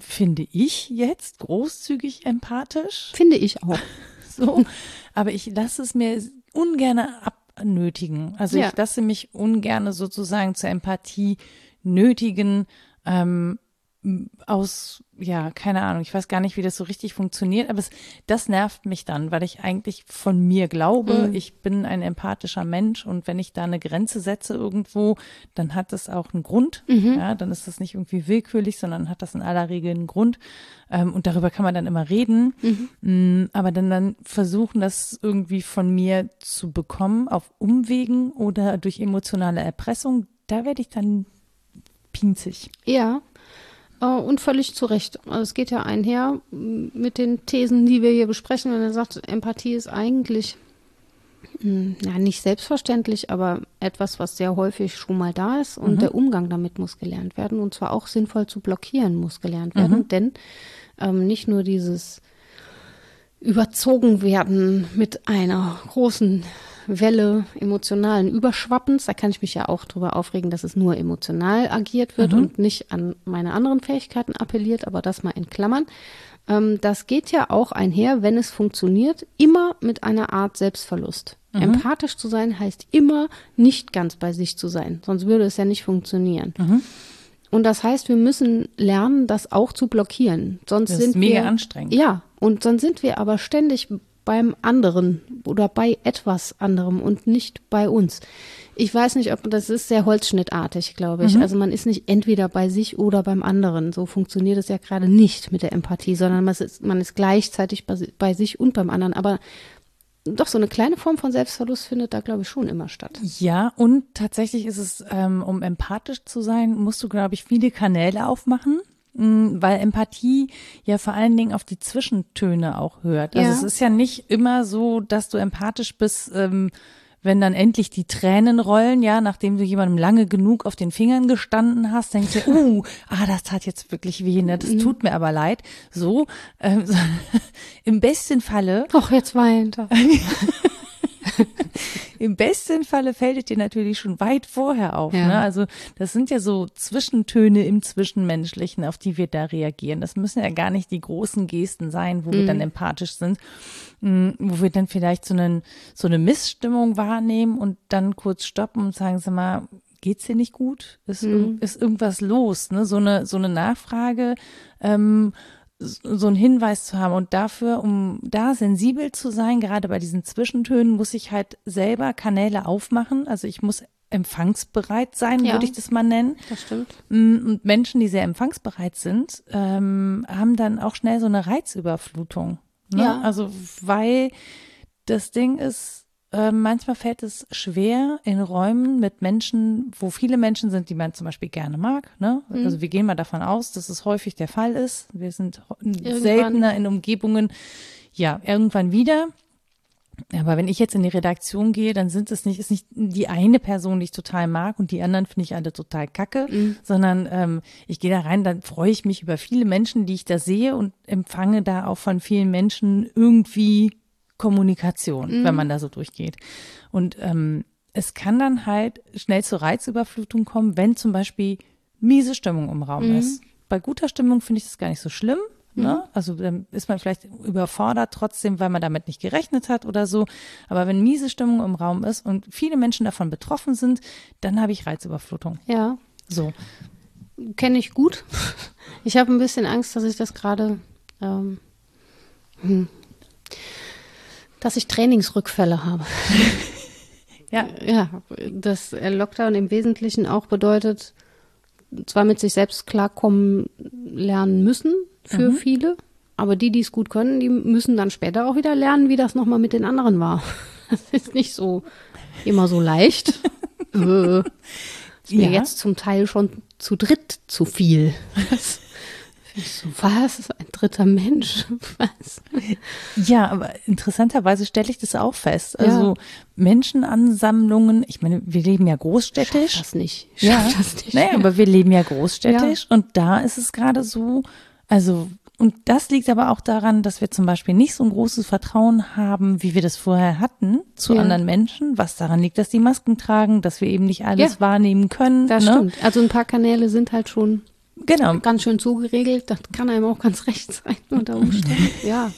finde ich jetzt großzügig empathisch. Finde ich auch. So, aber ich lasse es mir ungerne abnötigen. Also Ja. ich lasse mich ungerne sozusagen zur Empathie nötigen. Ähm, aus, ja, keine Ahnung, ich weiß gar nicht, wie das so richtig funktioniert, aber es, das nervt mich dann, weil ich eigentlich von mir glaube, Mhm. ich bin ein empathischer Mensch und wenn ich da eine Grenze setze irgendwo, dann hat das auch einen Grund, Mhm. ja, dann ist das nicht irgendwie willkürlich, sondern hat das in aller Regel einen Grund ähm, und darüber kann man dann immer reden, Mm, aber dann, dann versuchen, das irgendwie von mir zu bekommen auf Umwegen oder durch emotionale Erpressung, da werde ich dann pinzig. Ja. Äh, Und völlig zu Recht. Also es geht ja einher mit den Thesen, die wir hier besprechen. Wenn er sagt, Empathie ist eigentlich, mh, ja, nicht selbstverständlich, aber etwas, was sehr häufig schon mal da ist. Und der Umgang damit muss gelernt werden. Und zwar auch sinnvoll zu blockieren muss gelernt werden. Denn ähm, nicht nur dieses überzogen werden mit einer großen Welle emotionalen Überschwappens. Da kann ich mich ja auch drüber aufregen, dass es nur emotional agiert wird und nicht an meine anderen Fähigkeiten appelliert, aber das mal in Klammern. Ähm, das geht ja auch einher, wenn es funktioniert, immer mit einer Art Selbstverlust. Empathisch zu sein heißt immer nicht ganz bei sich zu sein, sonst würde es ja nicht funktionieren. Und das heißt, wir müssen lernen, das auch zu blockieren. Sonst Das sind ist mega wir, anstrengend. Ja, und dann sind wir aber ständig beim anderen oder bei etwas anderem und nicht bei uns. Ich weiß nicht, ob das ist sehr holzschnittartig, glaube ich. Also man ist nicht entweder bei sich oder beim anderen. So funktioniert es ja gerade nicht mit der Empathie, sondern man ist, man ist gleichzeitig bei, bei sich und beim anderen. Aber doch so eine kleine Form von Selbstverlust findet da, glaube ich, schon immer statt. Ja, und tatsächlich ist es, ähm, um empathisch zu sein, musst du, glaube ich, viele Kanäle aufmachen. Mm, Weil Empathie ja vor allen Dingen auf die Zwischentöne auch hört. Also Ja. es ist ja nicht immer so, dass du empathisch bist, ähm, wenn dann endlich die Tränen rollen, ja, nachdem du jemandem lange genug auf den Fingern gestanden hast, denkst du, uh, ah, das tat jetzt wirklich weh, ne? das tut mir aber leid. So, ähm, so im besten Falle Doch, jetzt weint er. Im besten Falle fällt es dir natürlich schon weit vorher auf. Ja. Ne? Also das sind ja so Zwischentöne im Zwischenmenschlichen, auf die wir da reagieren. Das müssen ja gar nicht die großen Gesten sein, wo wir dann empathisch sind, mh, wo wir dann vielleicht so, einen, so eine Missstimmung wahrnehmen und dann kurz stoppen und sagen, sag mal, geht's dir nicht gut? Ist, irg- ist irgendwas los? Ne? So eine so eine Nachfrage. Ähm, so einen Hinweis zu haben und dafür, um da sensibel zu sein, gerade bei diesen Zwischentönen, muss ich halt selber Kanäle aufmachen. Also ich muss empfangsbereit sein, Ja. würde ich das mal nennen. Das stimmt. Mm, Und Menschen, die sehr empfangsbereit sind, ähm, haben dann auch schnell so eine Reizüberflutung. Ne? Ja. Also weil das Ding ist, äh, manchmal fällt es schwer in Räumen mit Menschen, wo viele Menschen sind, die man zum Beispiel gerne mag. Ne? Mhm. Also wir gehen mal davon aus, dass es häufig der Fall ist. Wir sind ho- seltener in Umgebungen, ja, irgendwann wieder. Aber wenn ich jetzt in die Redaktion gehe, dann sind es nicht, ist nicht die eine Person, die ich total mag und die anderen finde ich alle total kacke, sondern ähm, ich gehe da rein, dann freue ich mich über viele Menschen, die ich da sehe und empfange da auch von vielen Menschen irgendwie Kommunikation, wenn man da so durchgeht. Und ähm, es kann dann halt schnell zur Reizüberflutung kommen, wenn zum Beispiel miese Stimmung im Raum ist. Bei guter Stimmung finde ich das gar nicht so schlimm. Ne? Also dann ist man vielleicht überfordert trotzdem, weil man damit nicht gerechnet hat oder so. Aber wenn miese Stimmung im Raum ist und viele Menschen davon betroffen sind, dann habe ich Reizüberflutung. Ja, So. kenne ich gut. Ich habe ein bisschen Angst, dass ich das gerade, ähm, hm, dass ich Trainingsrückfälle habe. Ja. Ja, dass äh, Lockdown im Wesentlichen auch bedeutet, zwar mit sich selbst klarkommen lernen müssen für viele, aber die, die es gut können, die müssen dann später auch wieder lernen, wie das nochmal mit den anderen war. Das ist nicht so immer so leicht. äh, ist mir Ja. jetzt zum Teil schon zu dritt zu viel. Ich so, was? Ein dritter Mensch? Was? Ja, aber interessanterweise stelle ich das auch fest. Ja. Also Menschenansammlungen, ich meine, wir leben ja großstädtisch. Schaff das nicht. Ja, Schaff das nicht. naja, aber wir leben ja großstädtisch und da ist es gerade so, also und das liegt aber auch daran, dass wir zum Beispiel nicht so ein großes Vertrauen haben, wie wir das vorher hatten, zu Ja. anderen Menschen, was daran liegt, dass die Masken tragen, dass wir eben nicht alles Ja. wahrnehmen können. Das ne? stimmt. Also ein paar Kanäle sind halt schon Genau, ganz schön zugeregelt. Das kann einem auch ganz recht sein unter Umständen. Ja.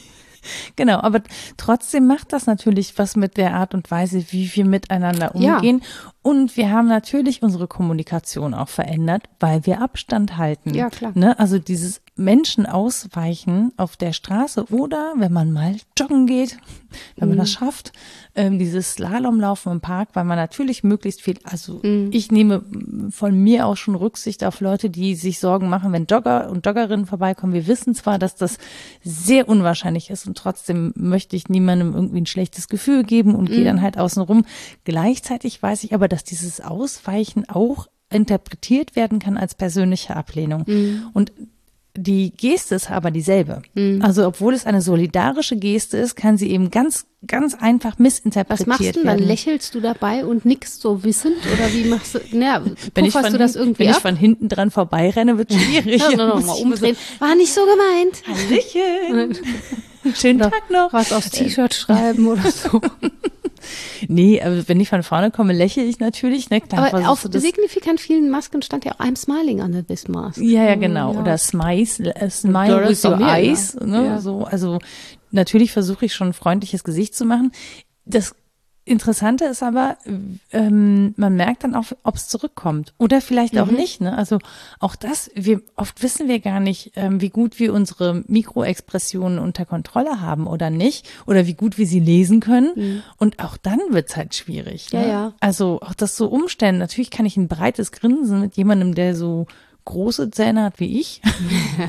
Genau, aber trotzdem macht das natürlich was mit der Art und Weise, wie wir miteinander Ja. umgehen. Und wir haben natürlich unsere Kommunikation auch verändert, weil wir Abstand halten. Ja, klar. Ne? Also dieses Menschen ausweichen auf der Straße oder wenn man mal joggen geht, wenn man das Mhm. schafft, ähm, dieses Slalomlaufen im Park, weil man natürlich möglichst viel, also Mhm. ich nehme von mir auch schon Rücksicht auf Leute, die sich Sorgen machen, wenn Jogger und Joggerinnen vorbeikommen. Wir wissen zwar, dass das sehr unwahrscheinlich ist und trotzdem möchte ich niemandem irgendwie ein schlechtes Gefühl geben und Mhm. gehe dann halt außen rum. Gleichzeitig weiß ich aber, dass dieses Ausweichen auch interpretiert werden kann als persönliche Ablehnung. Mhm. Und die Geste ist aber dieselbe. Also obwohl es eine solidarische Geste ist, kann sie eben ganz, ganz einfach missinterpretiert Was machst du denn? Dann werden. lächelst du dabei und nickst so wissend? Oder wie machst du? Naja, Wenn ich, von, du das irgendwie wenn ich ab? von hinten dran vorbeirenne, wird schwierig. Da noch muss mal ich umdrehen. War nicht so gemeint. So, Hallöchen. Schönen Oder Tag noch. Was aufs T-Shirt schreiben oder so. Nee, aber wenn ich von vorne komme, lächle ich natürlich. Ne? Klar, Aber auf signifikant vielen Masken stand ja auch I'm smiling under this mask. Ja, ja, genau. Ja. Oder smile, äh, smile with your eyes. Ne? Ja. So, also natürlich versuche ich schon ein freundliches Gesicht zu machen. Das Interessante ist aber, ähm, man merkt dann auch, ob es zurückkommt oder vielleicht Mhm. auch nicht. Ne? Also auch das, wir oft wissen wir gar nicht, ähm, wie gut wir unsere Mikroexpressionen unter Kontrolle haben oder nicht oder wie gut wir sie lesen können. Und auch dann wird's halt schwierig. Mhm. Ja, ne? ja. Also auch das so umstellen. Natürlich kann ich ein breites Grinsen mit jemandem, der so große Zähne hat wie ich.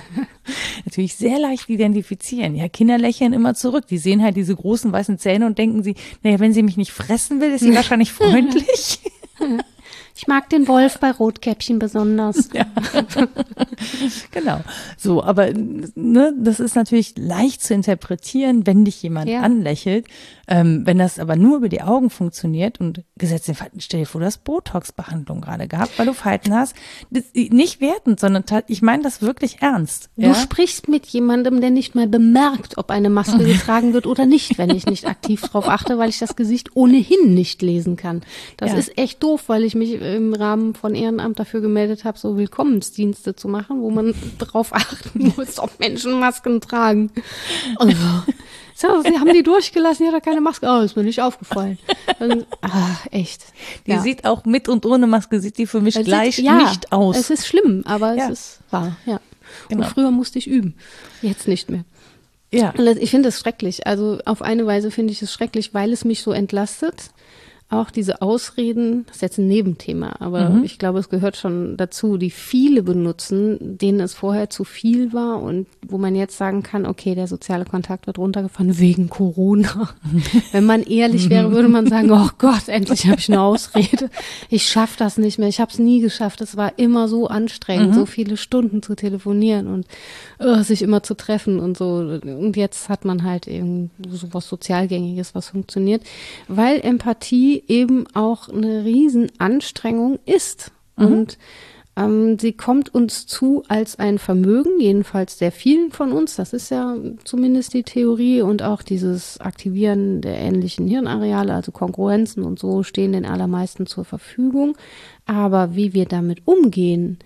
Natürlich sehr leicht identifizieren. Ja, Kinder lächeln immer zurück. Die sehen halt diese großen weißen Zähne und denken sie, naja, wenn sie mich nicht fressen will, ist sie wahrscheinlich freundlich. Ich mag den Wolf bei Rotkäppchen besonders. genau. So, aber ne, das ist natürlich leicht zu interpretieren, wenn dich jemand Ja. anlächelt. Ähm, wenn das aber nur über die Augen funktioniert und gesetzt den Fall, stell dir vor, du hast Botox-Behandlung gerade gehabt, weil du Falten hast. Das, nicht wertend, sondern ich meine das wirklich ernst. Du ja? sprichst mit jemandem, der nicht mal bemerkt, ob eine Maske getragen wird oder nicht, wenn ich nicht aktiv drauf achte, weil ich das Gesicht ohnehin nicht lesen kann. Das Ja. ist echt doof, weil ich mich im Rahmen von Ehrenamt dafür gemeldet habe, so Willkommensdienste zu machen, wo man drauf achten muss, ob Menschen Masken tragen. Also, so, sie haben die durchgelassen, die hat da keine Maske. Oh, ist mir nicht aufgefallen. Dann, ach, echt. Die Ja. sieht auch mit und ohne Maske, sieht die für mich Es sieht- gleich ja, nicht aus. Es ist schlimm, aber Ja. es ist wahr, ja. Genau. Und früher musste ich üben. Jetzt nicht mehr. ja. Ich finde es schrecklich. Also auf eine Weise finde ich es schrecklich, weil es mich so entlastet. Auch diese Ausreden, das ist jetzt ein Nebenthema, aber Mhm. ich glaube, es gehört schon dazu, die viele benutzen, denen es vorher zu viel war und wo man jetzt sagen kann, okay, der soziale Kontakt wird runtergefahren wegen Corona. Wenn man ehrlich wäre, würde man sagen, oh Gott, endlich habe ich eine Ausrede. Ich schaffe das nicht mehr. Ich habe es nie geschafft. Es war immer so anstrengend, so viele Stunden zu telefonieren und äh, sich immer zu treffen und so. Und jetzt hat man halt eben so was Sozialgängiges, was funktioniert, weil Empathie eben auch eine Riesenanstrengung ist. Und ähm, sie kommt uns zu als ein Vermögen, jedenfalls sehr vielen von uns. Das ist ja zumindest die Theorie und auch dieses Aktivieren der ähnlichen Hirnareale, also Kongruenzen und so stehen den allermeisten zur Verfügung. Aber wie wir damit umgehen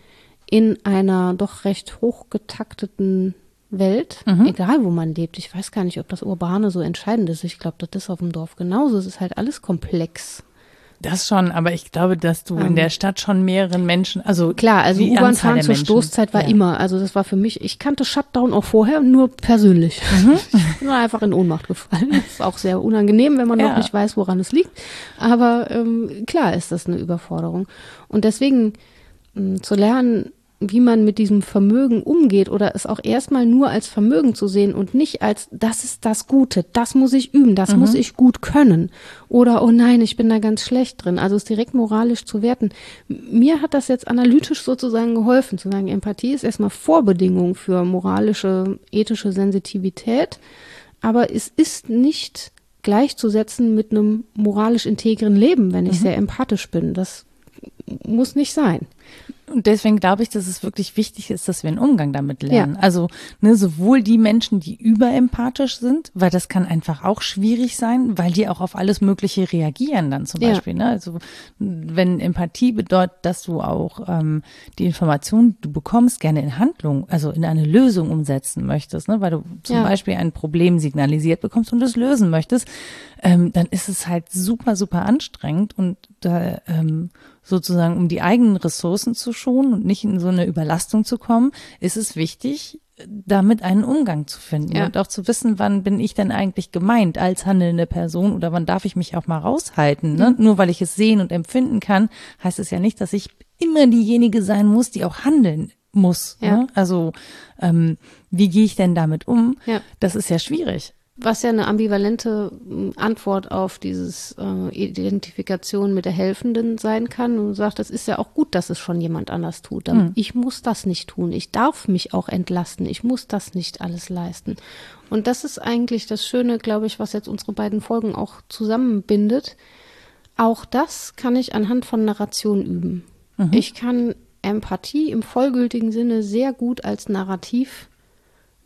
in einer doch recht hochgetakteten Welt, egal wo man lebt, ich weiß gar nicht, ob das Urbane so entscheidend ist. Ich glaube, das ist auf dem Dorf genauso. Es ist halt alles komplex. Das schon, aber ich glaube, dass du in der Stadt schon mehreren Menschen, also Klar, also U-Bahn fahren zur Menschen. Stoßzeit war Ja. immer. Also das war für mich, ich kannte Shutdown auch vorher, nur persönlich. Mhm. Ich bin einfach in Ohnmacht gefallen. Das ist auch sehr unangenehm, wenn man Ja. noch nicht weiß, woran es liegt. Aber ähm, klar ist das eine Überforderung. Und deswegen mh, zu lernen, wie man mit diesem Vermögen umgeht oder es auch erstmal nur als Vermögen zu sehen und nicht als, das ist das Gute, das muss ich üben, das mhm. muss ich gut können oder, oh nein, ich bin da ganz schlecht drin. Also es direkt moralisch zu werten. Mir hat das jetzt analytisch sozusagen geholfen, zu sagen, Empathie ist erstmal Vorbedingung für moralische, ethische Sensitivität, aber es ist nicht gleichzusetzen mit einem moralisch integren Leben, wenn ich mhm. sehr empathisch bin. Das muss nicht sein. Und deswegen glaube ich, dass es wirklich wichtig ist, dass wir einen Umgang damit lernen. Ja. Also ne, sowohl die Menschen, die überempathisch sind, weil das kann einfach auch schwierig sein, weil die auch auf alles Mögliche reagieren dann zum Beispiel. Ja. Ne? Also wenn Empathie bedeutet, dass du auch ähm, die Informationen, die du bekommst, gerne in Handlung, also in eine Lösung umsetzen möchtest, ne? weil du zum ja. Beispiel ein Problem signalisiert bekommst und es lösen möchtest, ähm, dann ist es halt super, super anstrengend und da ähm, sozusagen, um die eigenen Ressourcen zu schonen und nicht in so eine Überlastung zu kommen, ist es wichtig, damit einen Umgang zu finden ja. und auch zu wissen, wann bin ich denn eigentlich gemeint als handelnde Person oder wann darf ich mich auch mal raushalten. Ne? Mhm. Nur weil ich es sehen und empfinden kann, heißt es ja nicht, dass ich immer diejenige sein muss, die auch handeln muss. Ja. Ne? Also ähm, wie gehe ich denn damit um? Ja. Das ist ja schwierig was ja eine ambivalente hm, Antwort auf dieses äh, Identifikation mit der Helfenden sein kann und sagt, das ist ja auch gut, dass es schon jemand anders tut. Mhm. Ich muss das nicht tun. Ich darf mich auch entlasten. Ich muss das nicht alles leisten. Und das ist eigentlich das Schöne, glaube ich, was jetzt unsere beiden Folgen auch zusammenbindet. Auch das kann ich anhand von Narration üben. Mhm. Ich kann Empathie im vollgültigen Sinne sehr gut als Narrativ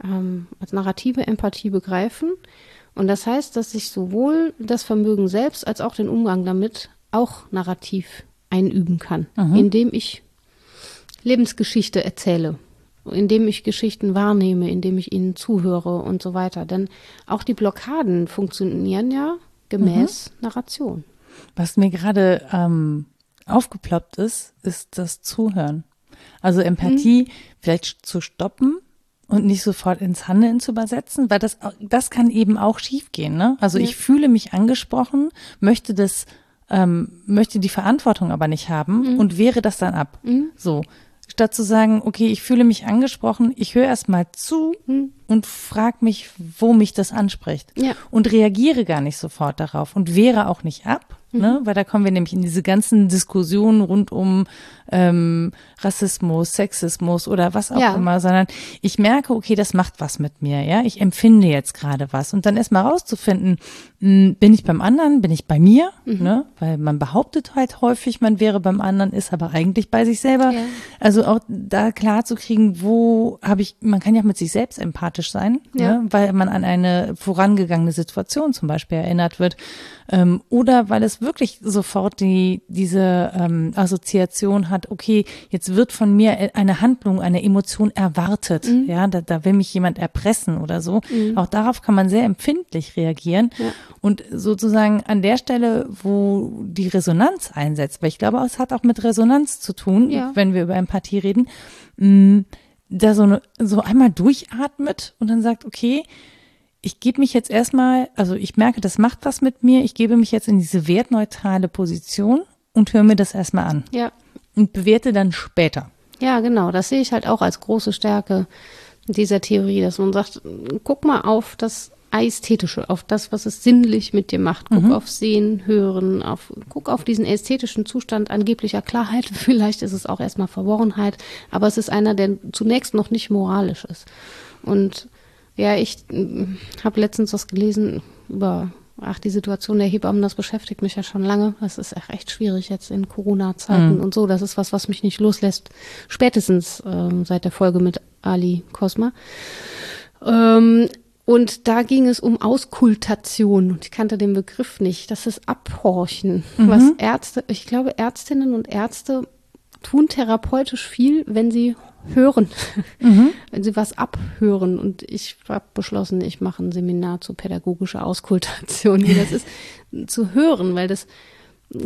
ähm, als narrative Empathie begreifen. Und das heißt, dass ich sowohl das Vermögen selbst als auch den Umgang damit auch narrativ einüben kann, mhm. indem ich Lebensgeschichte erzähle, indem ich Geschichten wahrnehme, indem ich ihnen zuhöre und so weiter. Denn auch die Blockaden funktionieren ja gemäß mhm. Narration. Was mir gerade ähm, aufgeploppt ist, ist das Zuhören. Also Empathie mhm. vielleicht zu stoppen und nicht sofort ins Handeln zu übersetzen, weil das, das kann eben auch schiefgehen. Ne? Also ja. ich fühle mich angesprochen, möchte das, ähm, möchte die Verantwortung aber nicht haben mhm. und wehre das dann ab. Mhm. So. Statt zu sagen, okay, ich fühle mich angesprochen, ich höre erst mal zu mhm. und frage mich, wo mich das anspricht. Ja. Und reagiere gar nicht sofort darauf und wehre auch nicht ab, Ne? mhm. ne? weil da kommen wir nämlich in diese ganzen Diskussionen rund um ähm, Rassismus, Sexismus oder was auch ja. immer, sondern ich merke, okay, das macht was mit mir, ja, ich empfinde jetzt gerade was und dann erstmal rauszufinden, mh, hm, bin ich beim anderen, bin ich bei mir, mhm. ne, weil man behauptet halt häufig, man wäre beim anderen, ist aber eigentlich bei sich selber. Ja. Also auch da klar zu kriegen, wo habe ich, man kann ja mit sich selbst empathisch sein, ja. ne, weil man an eine vorangegangene Situation zum Beispiel erinnert wird ähm, oder weil es wirklich sofort die diese ähm, Assoziation hat, okay, jetzt wird von mir eine Handlung, eine Emotion erwartet, mhm. ja, da, da will mich jemand erpressen oder so. Mhm. Auch darauf kann man sehr empfindlich reagieren ja. und sozusagen an der Stelle, wo die Resonanz einsetzt, weil ich glaube, es hat auch mit Resonanz zu tun, ja. wenn wir über Empathie reden, mh, mm, da so, eine, so einmal durchatmet und dann sagt, okay, ich gebe mich jetzt erstmal, also ich merke, das macht was mit mir, ich gebe mich jetzt in diese wertneutrale Position und höre mir das erstmal an. Ja. Und bewerte dann später. Ja, genau. Das sehe ich halt auch als große Stärke dieser Theorie, dass man sagt, guck mal auf das Ästhetische, auf das, was es sinnlich mit dir macht. Guck mhm. auf Sehen, Hören, auf, guck auf diesen ästhetischen Zustand angeblicher Klarheit. Vielleicht ist es auch erstmal Verworrenheit, aber es ist einer, der zunächst noch nicht moralisch ist. Und ja, ich äh, habe letztens was gelesen über ach, die Situation der Hebammen, das beschäftigt mich ja schon lange. Das ist echt schwierig jetzt in Corona-Zeiten mhm. und so. Das ist was, was mich nicht loslässt. Spätestens äh, seit der Folge mit Ali Kosma. Ähm, und da ging es um Auskultation. Und ich kannte den Begriff nicht. Das ist Abhorchen. Mhm. Was Ärzte, ich glaube, Ärztinnen und Ärzte tun therapeutisch viel, wenn sie hören, mhm. wenn sie was abhören. Und ich habe beschlossen, ich mache ein Seminar zur pädagogischer Auskultation, wie das ist, zu hören, weil das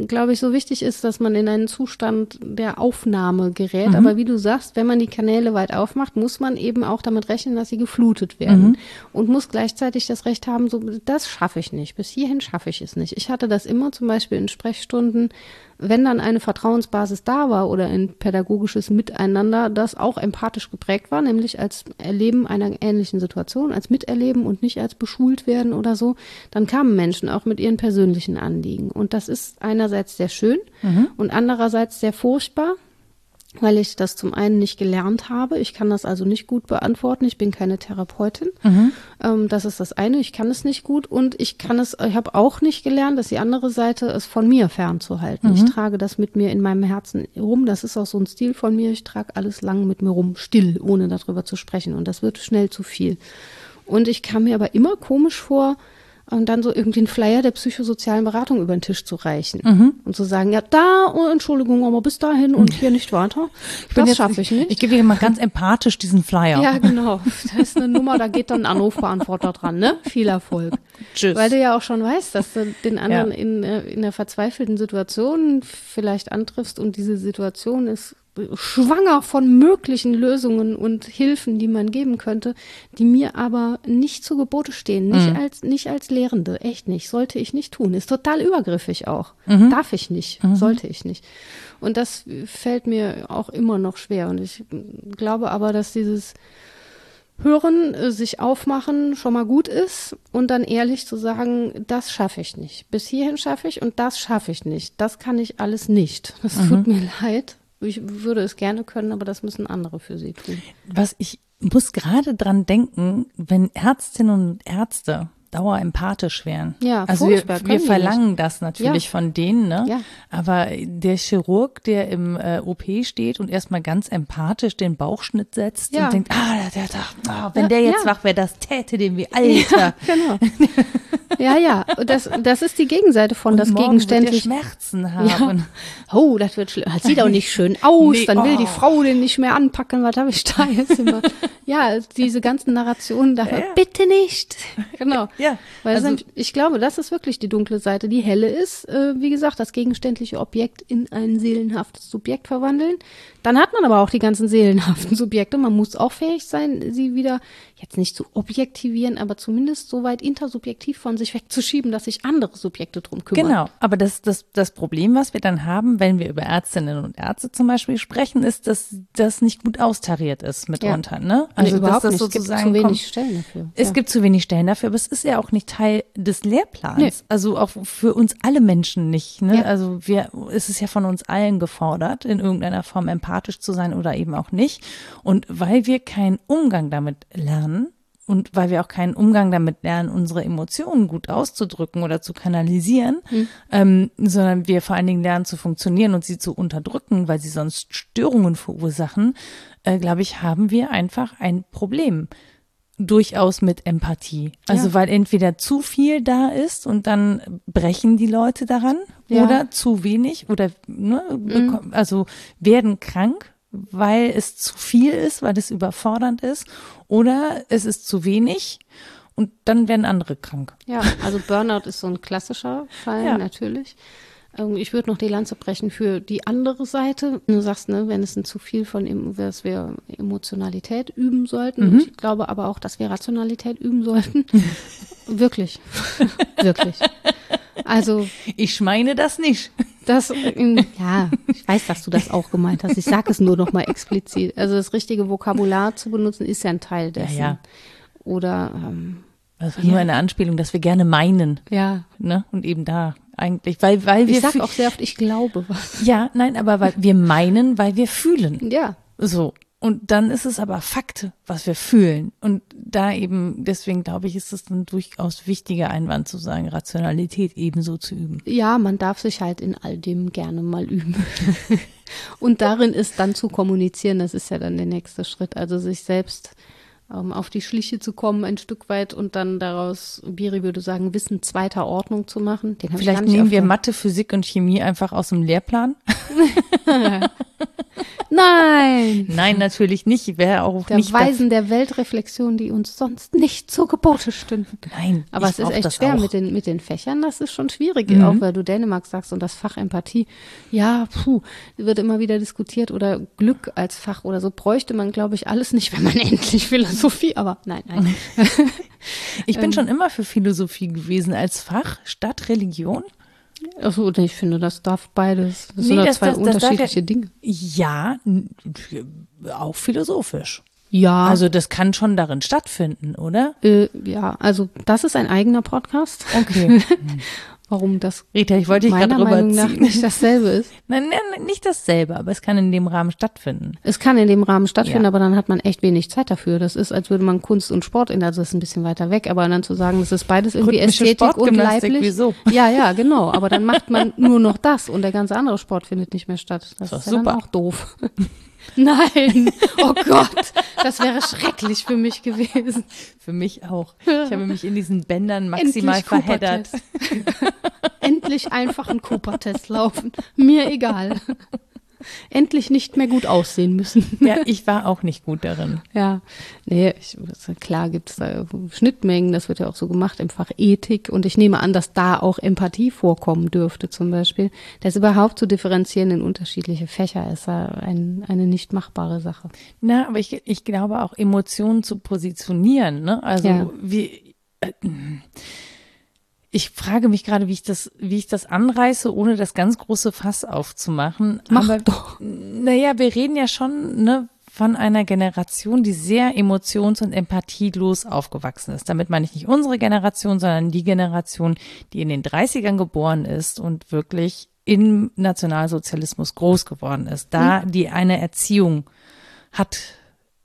glaube ich, so wichtig ist, dass man in einen Zustand der Aufnahme gerät. Mhm. Aber wie du sagst, wenn man die Kanäle weit aufmacht, muss man eben auch damit rechnen, dass sie geflutet werden. Mhm. Und muss gleichzeitig das Recht haben, so, das schaffe ich nicht. Bis hierhin schaffe ich es nicht. Ich hatte das immer zum Beispiel in Sprechstunden, wenn dann eine Vertrauensbasis da war oder ein pädagogisches Miteinander, das auch empathisch geprägt war, nämlich als Erleben einer ähnlichen Situation, als Miterleben und nicht als beschult werden oder so, dann kamen Menschen auch mit ihren persönlichen Anliegen. Und das ist einerseits sehr schön und andererseits sehr furchtbar, weil ich das zum einen nicht gelernt habe. Ich kann das also nicht gut beantworten. Ich bin keine Therapeutin. Ähm, das ist das eine. Ich kann es nicht gut und ich kann es, ich habe auch nicht gelernt, dass die andere Seite es von mir fernzuhalten. Ich trage das mit mir in meinem Herzen rum. Das ist auch so ein Stil von mir. Ich trage alles lang mit mir rum, still, ohne darüber zu sprechen. Und das wird schnell zu viel. Und ich kam mir aber immer komisch vor, und dann so irgendwie einen Flyer der psychosozialen Beratung über den Tisch zu reichen und zu sagen, ja, da, oh, Entschuldigung, aber bis dahin und hier nicht weiter. bin das schaffe ich nicht. Ich gebe dir mal ganz empathisch diesen Flyer. Ja, genau. Da ist eine Nummer, da geht dann ein Anrufbeantworter dran, ne? Viel Erfolg. Tschüss. Weil du ja auch schon weißt, dass du den anderen Ja. in, äh, in einer verzweifelten Situation vielleicht antriffst und diese Situation ist schwanger von möglichen Lösungen und Hilfen, die man geben könnte, die mir aber nicht zu Gebote stehen, nicht als nicht als Lehrende, echt nicht, sollte ich nicht tun, ist total übergriffig auch, darf ich nicht, sollte ich nicht. Und das fällt mir auch immer noch schwer. Und ich glaube aber, dass dieses Hören, äh, sich aufmachen schon mal gut ist und dann ehrlich zu sagen, das schaffe ich nicht. Bis hierhin schaffe ich und das schaffe ich nicht. Das kann ich alles nicht. Das tut mir leid. Ich würde es gerne können, aber das müssen andere für sie tun. Was ich muss gerade dran denken, wenn Ärztinnen und Ärzte dauerempathisch wären. Ja, also wir, wir verlangen das natürlich Ja. von denen, ne? Ja. Aber der Chirurg, der im äh, OP steht und erstmal ganz empathisch den Bauchschnitt setzt Ja. und denkt, ah, der, der, ah, wenn Ja, der jetzt ja. wach wäre, das täte dem wie Alter. Genau. ja, ja. Und das, das ist die Gegenseite von das wird der gegenständlich. Schmerzen Ja. haben. Oh, das wird schlimm. Das sieht auch nicht schön aus. Nee, Dann will oh. die Frau den nicht mehr anpacken. Was habe ich da jetzt immer? ja, diese ganzen Narrationen da. Ja, ja. Bitte nicht. Genau. Ja, Weil also- sind- ich glaube, das ist wirklich die dunkle Seite. Die helle ist, äh, wie gesagt, das gegenständliche Objekt in ein seelenhaftes Subjekt verwandeln. Dann hat man aber auch die ganzen seelenhaften Subjekte. Man muss auch fähig sein, sie wieder jetzt nicht zu objektivieren, aber zumindest so weit intersubjektiv von sich wegzuschieben, dass sich andere Subjekte drum kümmern. Genau, aber das, das, das Problem, was wir dann haben, wenn wir über Ärztinnen und Ärzte zum Beispiel sprechen, ist, dass das nicht gut austariert ist mitunter. Ne? Also Also überhaupt dass das nicht. Es gibt sozusagen zu wenig kommt- Stellen dafür. Es Ja. gibt zu wenig Stellen dafür, aber es ist ja auch nicht Teil des Lehrplans. Nee. Also auch für uns alle Menschen nicht. Ne? Ja. Also wir, es ist ja von uns allen gefordert, in irgendeiner Form empathisch zu sein oder eben auch nicht. Und weil wir keinen Umgang damit lernen, und weil wir auch keinen Umgang damit lernen, unsere Emotionen gut auszudrücken oder zu kanalisieren, ähm, sondern wir vor allen Dingen lernen zu funktionieren und sie zu unterdrücken, weil sie sonst Störungen verursachen, äh, glaube ich, haben wir einfach ein Problem durchaus mit Empathie. Also Ja. weil entweder zu viel da ist und dann brechen die Leute daran Ja. Mhm. oder zu wenig oder ne, bekommen, also werden krank, weil es zu viel ist, weil es überfordernd ist oder es ist zu wenig und dann werden andere krank. Ja, also Burnout ist so ein klassischer Fall, Ja. natürlich. Ähm, Ich würde noch die Lanze brechen für die andere Seite. Du sagst, ne, wenn es ein zu viel von, dass wir Emotionalität üben sollten. Mhm. Ich glaube aber auch, dass wir Rationalität üben sollten. Wirklich. Wirklich. Also, Ich meine das nicht. das, in, ja, ich weiß, dass du das auch gemeint hast. Ich sage es nur noch mal explizit. Also das richtige Vokabular zu benutzen, ist ja ein Teil dessen. ja. Oder, ähm, Das war nur eine Anspielung, dass wir gerne meinen, ja, ne? Und eben da eigentlich, weil weil wir ich sag auch sehr oft, ich glaube was. ja, nein, aber weil wir meinen, weil wir fühlen. Ja, So. Und dann ist es aber Fakt, was wir fühlen. Und da eben, deswegen glaube ich, ist es ein durchaus wichtiger Einwand zu sagen, Rationalität ebenso zu üben. Ja, man darf sich halt in all dem gerne mal üben. Und darin ist dann zu kommunizieren, das ist ja dann der nächste Schritt. Also sich selbst ähm, auf die Schliche zu kommen, ein Stück weit und dann daraus, Biri würde sagen, Wissen zweiter Ordnung zu machen. Den Vielleicht nehmen wir Mathe, Physik und Chemie einfach aus dem Lehrplan. Nein! Nein, natürlich nicht. Wäre auch Der nicht. Weisen der Weltreflexion, die uns sonst nicht zu Gebote stünden. Nein, Aber es ist echt schwer auch. mit den, mit den Fächern. Das ist schon schwierig, Mhm. auch weil du Dänemark sagst und das Fach Empathie. Ja, puh, wird immer wieder diskutiert oder Glück als Fach oder so bräuchte man, glaube ich, alles nicht, wenn man endlich Philosophie, aber nein, nein. Ich Ähm. bin schon immer für Philosophie gewesen als Fach statt Religion. Achso, ich finde, das darf beides. Das Nee, sind ja das- zwei das- das unterschiedliche Dinge. Ja, auch philosophisch. Ja, Also das kann schon darin stattfinden, oder? äh, ja, also das ist ein eigener Podcast. Okay. Warum das Rita, ich wollte dich gerade rüberziehen. nicht dasselbe ist. Nein, nein, nicht dasselbe, aber es kann in dem Rahmen stattfinden. Es kann in dem Rahmen stattfinden, Ja. aber dann hat man echt wenig Zeit dafür. Das ist, als würde man Kunst und Sport in, also das ist ein bisschen weiter weg, aber dann zu sagen, das ist beides irgendwie Rhythmische Ästhetik und leiblich. wieso? Ja, ja, genau. Aber dann macht man nur noch das und der ganze andere Sport findet nicht mehr statt. Das Ist ist doch ja super. dann auch doof. Nein, oh Gott, das wäre schrecklich für mich gewesen. Für mich auch. Ich habe mich in diesen Bändern maximal Endlich verheddert. Endlich einfach einen Cooper-Test laufen. Mir egal. Endlich nicht mehr gut aussehen müssen. Ja, ich war auch nicht gut darin. Ja, nee, ich, das- klar gibt es da Schnittmengen, das wird ja auch so gemacht im Fach Ethik und ich nehme an, dass da auch Empathie vorkommen dürfte zum Beispiel. Das überhaupt zu differenzieren in unterschiedliche Fächer ist ja ein, eine nicht machbare Sache. Na, aber ich, ich glaube auch Emotionen zu positionieren, ne? Also Ja. wie äh, ich frage mich gerade, wie ich das, wie ich das anreiße, ohne das ganz große Fass aufzumachen. Mach aber, doch. Naja, wir reden ja schon, ne, von einer Generation, die sehr emotions- und empathielos aufgewachsen ist. Damit meine ich nicht unsere Generation, sondern die Generation, die in den 30ern geboren ist und wirklich im Nationalsozialismus groß geworden ist. Da die eine Erziehung hat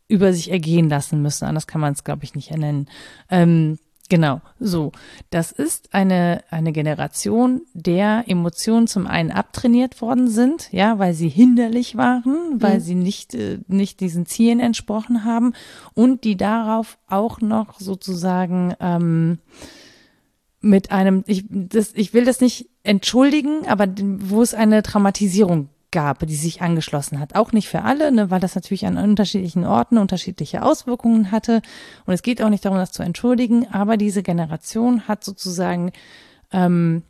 über sich ergehen lassen müssen. Anders kann man es, glaube ich, nicht nennen. Ähm, genau, so. Das ist eine, eine Generation, der Emotionen zum einen abtrainiert worden sind, ja, weil sie hinderlich waren, weil sie nicht, äh, nicht diesen Zielen entsprochen haben und die darauf auch noch sozusagen ähm, mit einem, ich, das, ich will das nicht entschuldigen, aber wo es eine Traumatisierung gab, die sich angeschlossen hat. Auch nicht für alle, ne, weil das natürlich an unterschiedlichen Orten unterschiedliche Auswirkungen hatte. Und es geht auch nicht darum, das zu entschuldigen, aber diese Generation hat sozusagen ähm,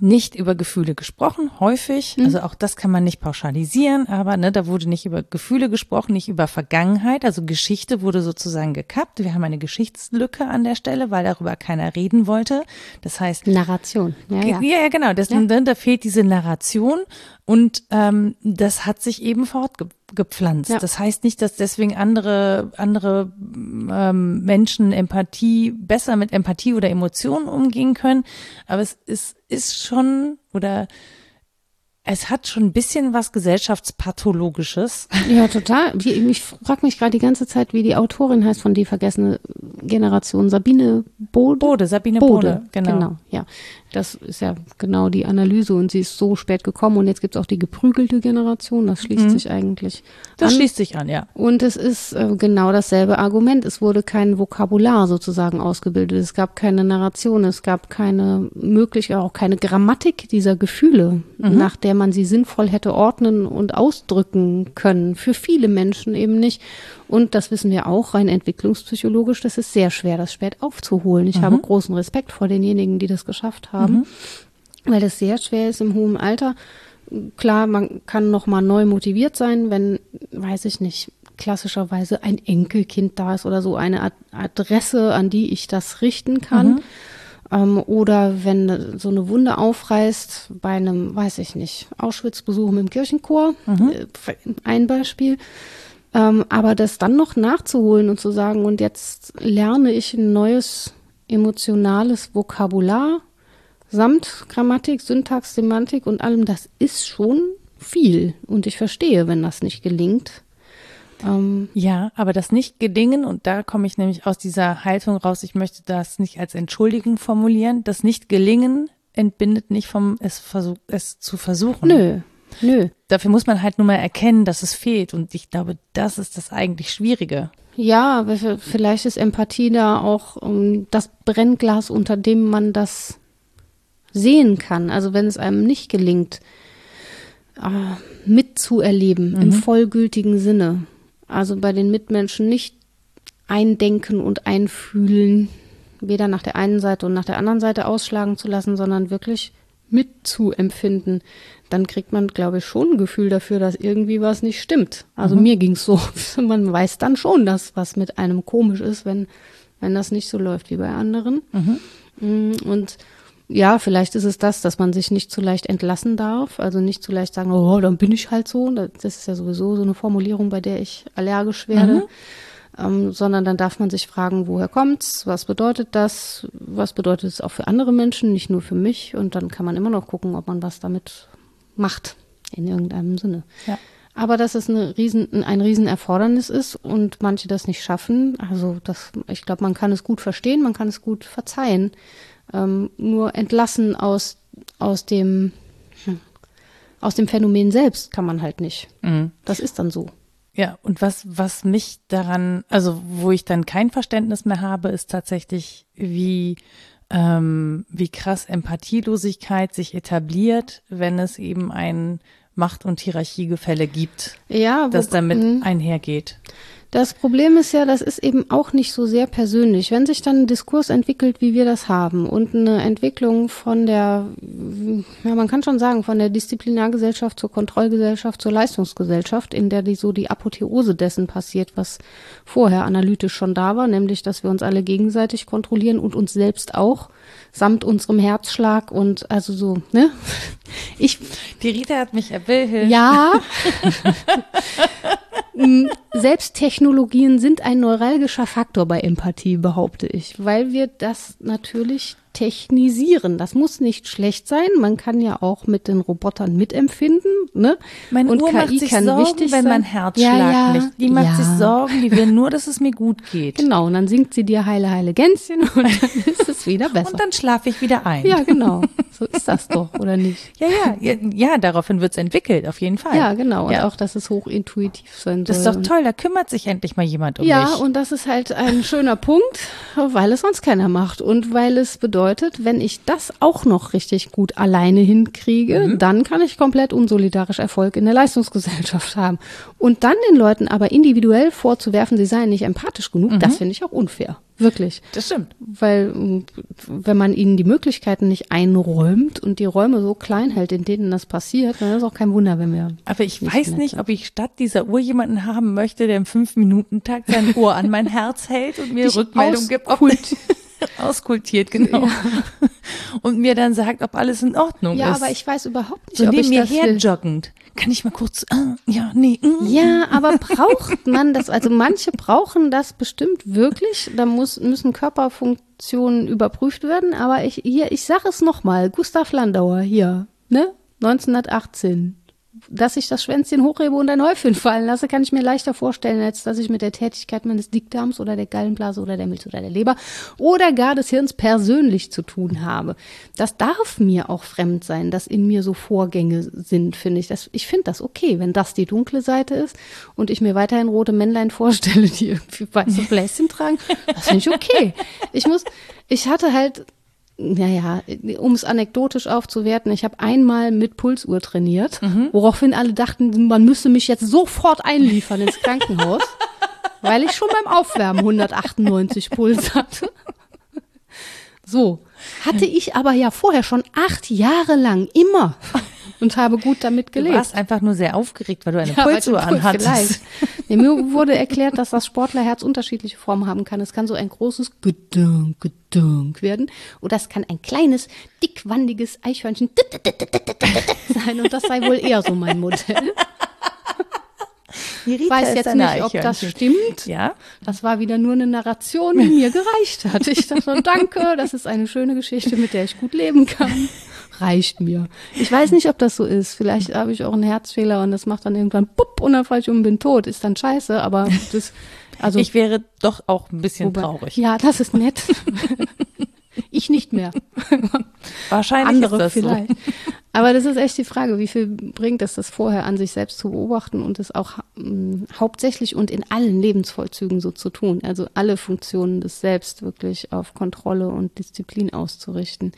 nicht über Gefühle gesprochen, häufig. Also auch das kann man nicht pauschalisieren, aber ne, da wurde nicht über Gefühle gesprochen, nicht über Vergangenheit. Also Geschichte wurde sozusagen gekappt. Wir haben eine Geschichtslücke an der Stelle, weil darüber keiner reden wollte. Das heißt, Narration. Ja, ja. ja, ja, genau. Das, ne, Da fehlt diese Narration und ähm, das hat sich eben fortgepflanzt. Ja. Das heißt nicht, dass deswegen andere andere ähm, Menschen Empathie besser mit Empathie oder Emotionen umgehen können, aber es ist ist schon oder es hat schon ein bisschen was gesellschaftspathologisches. Ja, total. Ich frage mich gerade die ganze Zeit, wie die Autorin heißt von die vergessene Generation. Sabine Bode? Bode, Sabine Bode, genau. genau. Ja, das ist ja genau die Analyse und sie ist so spät gekommen und jetzt gibt es auch die geprügelte Generation. Das schließt sich eigentlich Das an. schließt sich an, ja. Und es ist äh, genau dasselbe Argument. Es wurde kein Vokabular sozusagen ausgebildet. Es gab keine Narration. Es gab keine Möglichkeit, auch keine Grammatik dieser Gefühle, nach der man sie sinnvoll hätte ordnen und ausdrücken können. Für viele Menschen eben nicht. Und das wissen wir auch rein entwicklungspsychologisch. Das ist sehr schwer, das spät aufzuholen. Ich habe großen Respekt vor denjenigen, die das geschafft haben, weil das sehr schwer ist im hohen Alter klar, man kann noch mal neu motiviert sein, wenn, weiß ich nicht, klassischerweise ein Enkelkind da ist oder so eine Ad Adresse, an die ich das richten kann. Ähm, oder wenn so eine Wunde aufreißt bei einem, weiß ich nicht, Auschwitz-Besuch mit dem Kirchenchor, äh, ein Beispiel. Ähm, aber das dann noch nachzuholen und zu sagen, und jetzt lerne ich ein neues emotionales Vokabular, samt Grammatik, Syntax, Semantik und allem, das ist schon viel. Und ich verstehe, wenn das nicht gelingt. Ähm, Ja, aber das nicht gelingen, und da komme ich nämlich aus dieser Haltung raus, ich möchte das nicht als Entschuldigung formulieren, das nicht gelingen entbindet nicht vom es, versuch, es zu versuchen. nö, nö. Dafür muss man halt nur mal erkennen, dass es fehlt. Und ich glaube, das ist das eigentlich Schwierige. Ja, vielleicht ist Empathie da auch um, das Brennglas, unter dem man das sehen kann. Also wenn es einem nicht gelingt, äh, mitzuerleben Mhm. im vollgültigen Sinne. Also bei den Mitmenschen nicht eindenken und einfühlen, weder nach der einen Seite und nach der anderen Seite ausschlagen zu lassen, sondern wirklich mitzuempfinden. Dann kriegt man, glaube ich, schon ein Gefühl dafür, dass irgendwie was nicht stimmt. Also mir ging's so. Man weiß dann schon, dass was mit einem komisch ist, wenn, wenn das nicht so läuft wie bei anderen. Mm, Und ja, vielleicht ist es das, dass man sich nicht zu leicht entlassen darf, also nicht zu leicht sagen, oh, dann bin ich halt so. Das ist ja sowieso so eine Formulierung, bei der ich allergisch werde. Ähm, sondern dann darf man sich fragen, woher kommt's, was bedeutet das, was bedeutet es auch für andere Menschen, nicht nur für mich. Und dann kann man immer noch gucken, ob man was damit macht, in irgendeinem Sinne. Ja. Aber dass es eine riesen, ein Riesenerfordernis ist und manche das nicht schaffen, also das, ich glaube, man kann es gut verstehen, man kann es gut verzeihen. Ähm, nur entlassen aus, aus dem, hm, aus dem Phänomen selbst kann man halt nicht. Mhm. Das ist dann so. Ja, und was, was mich daran, also wo ich dann kein Verständnis mehr habe, ist tatsächlich, wie, ähm, wie krass Empathielosigkeit sich etabliert, wenn es eben ein Macht- und Hierarchiegefälle gibt, Ja, das wo- damit Mhm. einhergeht. Das Problem ist ja, das ist eben auch nicht so sehr persönlich. Wenn sich dann ein Diskurs entwickelt, wie wir das haben, und eine Entwicklung von der, ja, man kann schon sagen, von der Disziplinargesellschaft zur Kontrollgesellschaft zur Leistungsgesellschaft, in der die so die Apotheose dessen passiert, was vorher analytisch schon da war, nämlich, dass wir uns alle gegenseitig kontrollieren und uns selbst auch, samt unserem Herzschlag und also so, ne? Ich Die Rita hat mich erbildelt. ja. Mm, Selbsttechnologien sind ein neuralgischer Faktor bei Empathie, behaupte ich, weil wir das natürlich technisieren. Das muss nicht schlecht sein. Man kann ja auch mit den Robotern mitempfinden. Ne? Meine Und Uhr KI macht sich kann Sorgen, wichtig wenn sein. mein Herzschlag Ja, ja, nicht. Die macht ja. sich Sorgen, die will nur, dass es mir gut geht. Genau, und dann singt sie dir Heile, Heile Gänschen und dann ist es wieder besser. Und dann schlafe ich wieder ein. ja, genau. So ist das doch, oder nicht? ja, ja, ja, ja daraufhin wird's entwickelt, auf jeden Fall. Ja, genau. Und Ja. auch, dass es hochintuitiv sein soll. Das ist doch toll, da kümmert sich endlich mal jemand um Ja, mich. und das ist halt ein schöner Punkt, weil es sonst keiner macht. Und weil es bedeutet, wenn ich das auch noch richtig gut alleine hinkriege, dann kann ich komplett unsolidarisch Erfolg in der Leistungsgesellschaft haben. Und dann den Leuten aber individuell vorzuwerfen, sie seien nicht empathisch genug, das finde ich auch unfair. Wirklich. das stimmt. Weil, mm, wenn man ihnen die Möglichkeiten nicht einräumt und die Räume so klein hält, in denen das passiert, dann ist auch kein Wunder, wenn wir. Aber ich weiß nicht, ob ich statt dieser Uhr jemanden haben möchte, der im Fünf-Minuten-Takt sein Ohr an mein Herz hält und mir Dich Rückmeldung gibt. Ob, auskultiert, genau. Und mir dann sagt, ob alles in Ordnung Ja, ist. aber ich weiß überhaupt nicht, so ob neben ich mir das her will. joggend. Kann ich mal kurz, ah, ja, nee, mm. Ja, aber braucht man das? Also manche brauchen das bestimmt wirklich. Da muss, müssen Körperfunktionen überprüft werden. Aber ich, hier, ich sage es nochmal. Gustav Landauer hier, ne? 1918. Dass ich das Schwänzchen hochhebe und ein Häufchen fallen lasse, kann ich mir leichter vorstellen, als dass ich mit der Tätigkeit meines Dickdarms oder der Gallenblase oder der Milz oder der Leber oder gar des Hirns persönlich zu tun habe. Das darf mir auch fremd sein, dass in mir so Vorgänge sind, finde ich. Das, ich finde das okay, wenn das die dunkle Seite ist und ich mir weiterhin rote Männlein vorstelle, die irgendwie weiße Bläschen tragen. Das finde ich okay. Ich muss, ich hatte halt naja, um es anekdotisch aufzuwerten, ich habe einmal mit Pulsuhr trainiert, woraufhin alle dachten, man müsse mich jetzt sofort einliefern ins Krankenhaus, weil ich schon beim Aufwärmen 198 Puls hatte. So, hatte ich aber ja vorher schon acht Jahre lang immer und habe gut damit Du gelebt. warst einfach nur sehr aufgeregt, weil du eine Ja, Pulsuhr du Puls- anhattest. Nee, mir wurde erklärt, dass das Sportlerherz unterschiedliche Formen haben kann. Es kann so ein großes Gedunk, Gedunk werden. Oder es kann ein kleines, dickwandiges Eichhörnchen sein. Und das sei wohl eher so mein Modell. Ich weiß jetzt nicht, ob das stimmt. Ja, Das war wieder nur eine Narration, die mir gereicht hat. Ich dachte, danke, das ist eine schöne Geschichte, mit der ich gut leben kann. Reicht mir. Ich weiß nicht, ob das so ist. Vielleicht habe ich auch einen Herzfehler und das macht dann irgendwann pupp und dann falle ich um und bin tot. Ist dann scheiße, aber das, also. ich wäre doch auch ein bisschen wobei- traurig. Ja, das ist nett. ich nicht mehr. Wahrscheinlich Andere ist das vielleicht. Aber das ist echt die Frage, wie viel bringt es, das vorher an sich selbst zu beobachten und es auch ähm, hauptsächlich und in allen Lebensvollzügen so zu tun. Also alle Funktionen des Selbst wirklich auf Kontrolle und Disziplin auszurichten.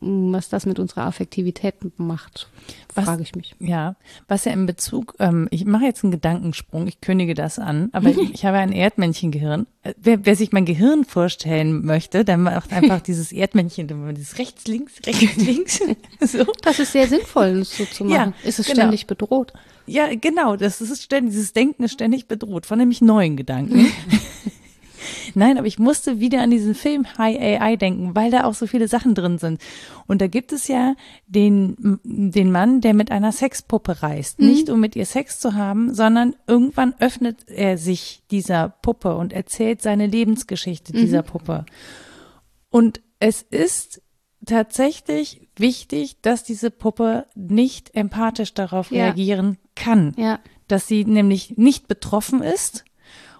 Was das mit unserer Affektivität macht, frage ich mich. Ja, was ja in Bezug, ähm, ich mache jetzt einen Gedankensprung, ich kündige das an, aber ich, ich habe ein Erdmännchengehirn. Äh, Wer, wer sich mein Gehirn vorstellen möchte, der macht einfach dieses Erdmännchen, dieses rechts, links, rechts, links. so. Das ist sehr sinnvoll, das so zu machen. Ja, ist es genau. ständig bedroht? Ja, genau, das ist ständig, dieses Denken ist ständig bedroht von nämlich neuen Gedanken. Nein, aber ich musste wieder an diesen Film High AI denken, weil da auch so viele Sachen drin sind. Und da gibt es ja den, den Mann, der mit einer Sexpuppe reist. Nicht um mit ihr Sex zu haben, sondern irgendwann öffnet er sich dieser Puppe und erzählt seine Lebensgeschichte dieser Puppe. Und es ist tatsächlich wichtig, dass diese Puppe nicht empathisch darauf Ja. reagieren kann Ja. dass sie nämlich nicht betroffen ist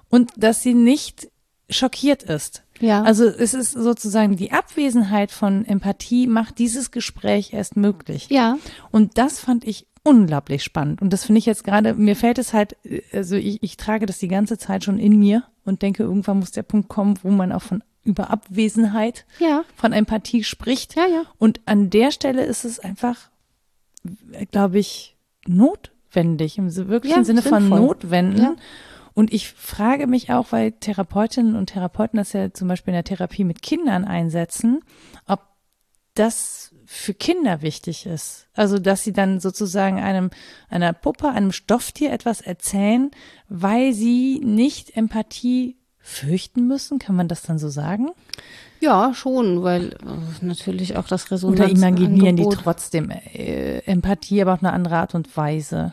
und dass sie nicht schockiert ist. Ja. Also es ist sozusagen die Abwesenheit von Empathie macht dieses Gespräch erst möglich. Ja. Und das fand ich unglaublich spannend. Und das finde ich jetzt gerade, mir fällt es halt, also ich, ich trage das die ganze Zeit schon in mir und denke, irgendwann muss der Punkt kommen, wo man auch von über Abwesenheit Ja. von Empathie spricht. Ja, ja. Und an der Stelle ist es einfach, glaube ich, notwendig, im wirklichen Ja, Sinne von sinnvoll. notwenden. Ja. Und ich frage mich auch, weil Therapeutinnen und Therapeuten das ja zum Beispiel in der Therapie mit Kindern einsetzen, ob das für Kinder wichtig ist. Also, dass sie dann sozusagen einem, einer Puppe, einem Stofftier etwas erzählen, weil sie nicht Empathie fürchten müssen. Kann man das dann so sagen? Ja, schon, weil äh, natürlich auch das Resonanz. Oder imaginieren die Angebot- trotzdem äh, Empathie, aber auf eine andere Art und Weise?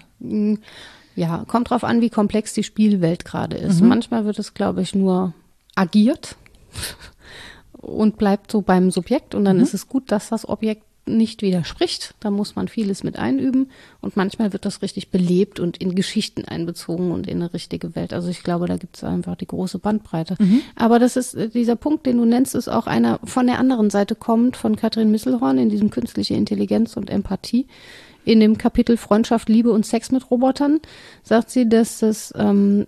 Ja, kommt drauf an, wie komplex die Spielwelt gerade ist. Manchmal wird es, glaube ich, nur agiert und bleibt so beim Subjekt und dann ist es gut, dass das Objekt nicht widerspricht. Da muss man vieles mit einüben und manchmal wird das richtig belebt und in Geschichten einbezogen und in eine richtige Welt. Also ich glaube, da gibt es einfach die große Bandbreite. Aber das ist äh, dieser Punkt, den du nennst, ist auch einer von der anderen Seite kommt, von Katrin Misselhorn in diesem künstliche Intelligenz und Empathie. In dem Kapitel Freundschaft, Liebe und Sex mit Robotern sagt sie, dass das ähm,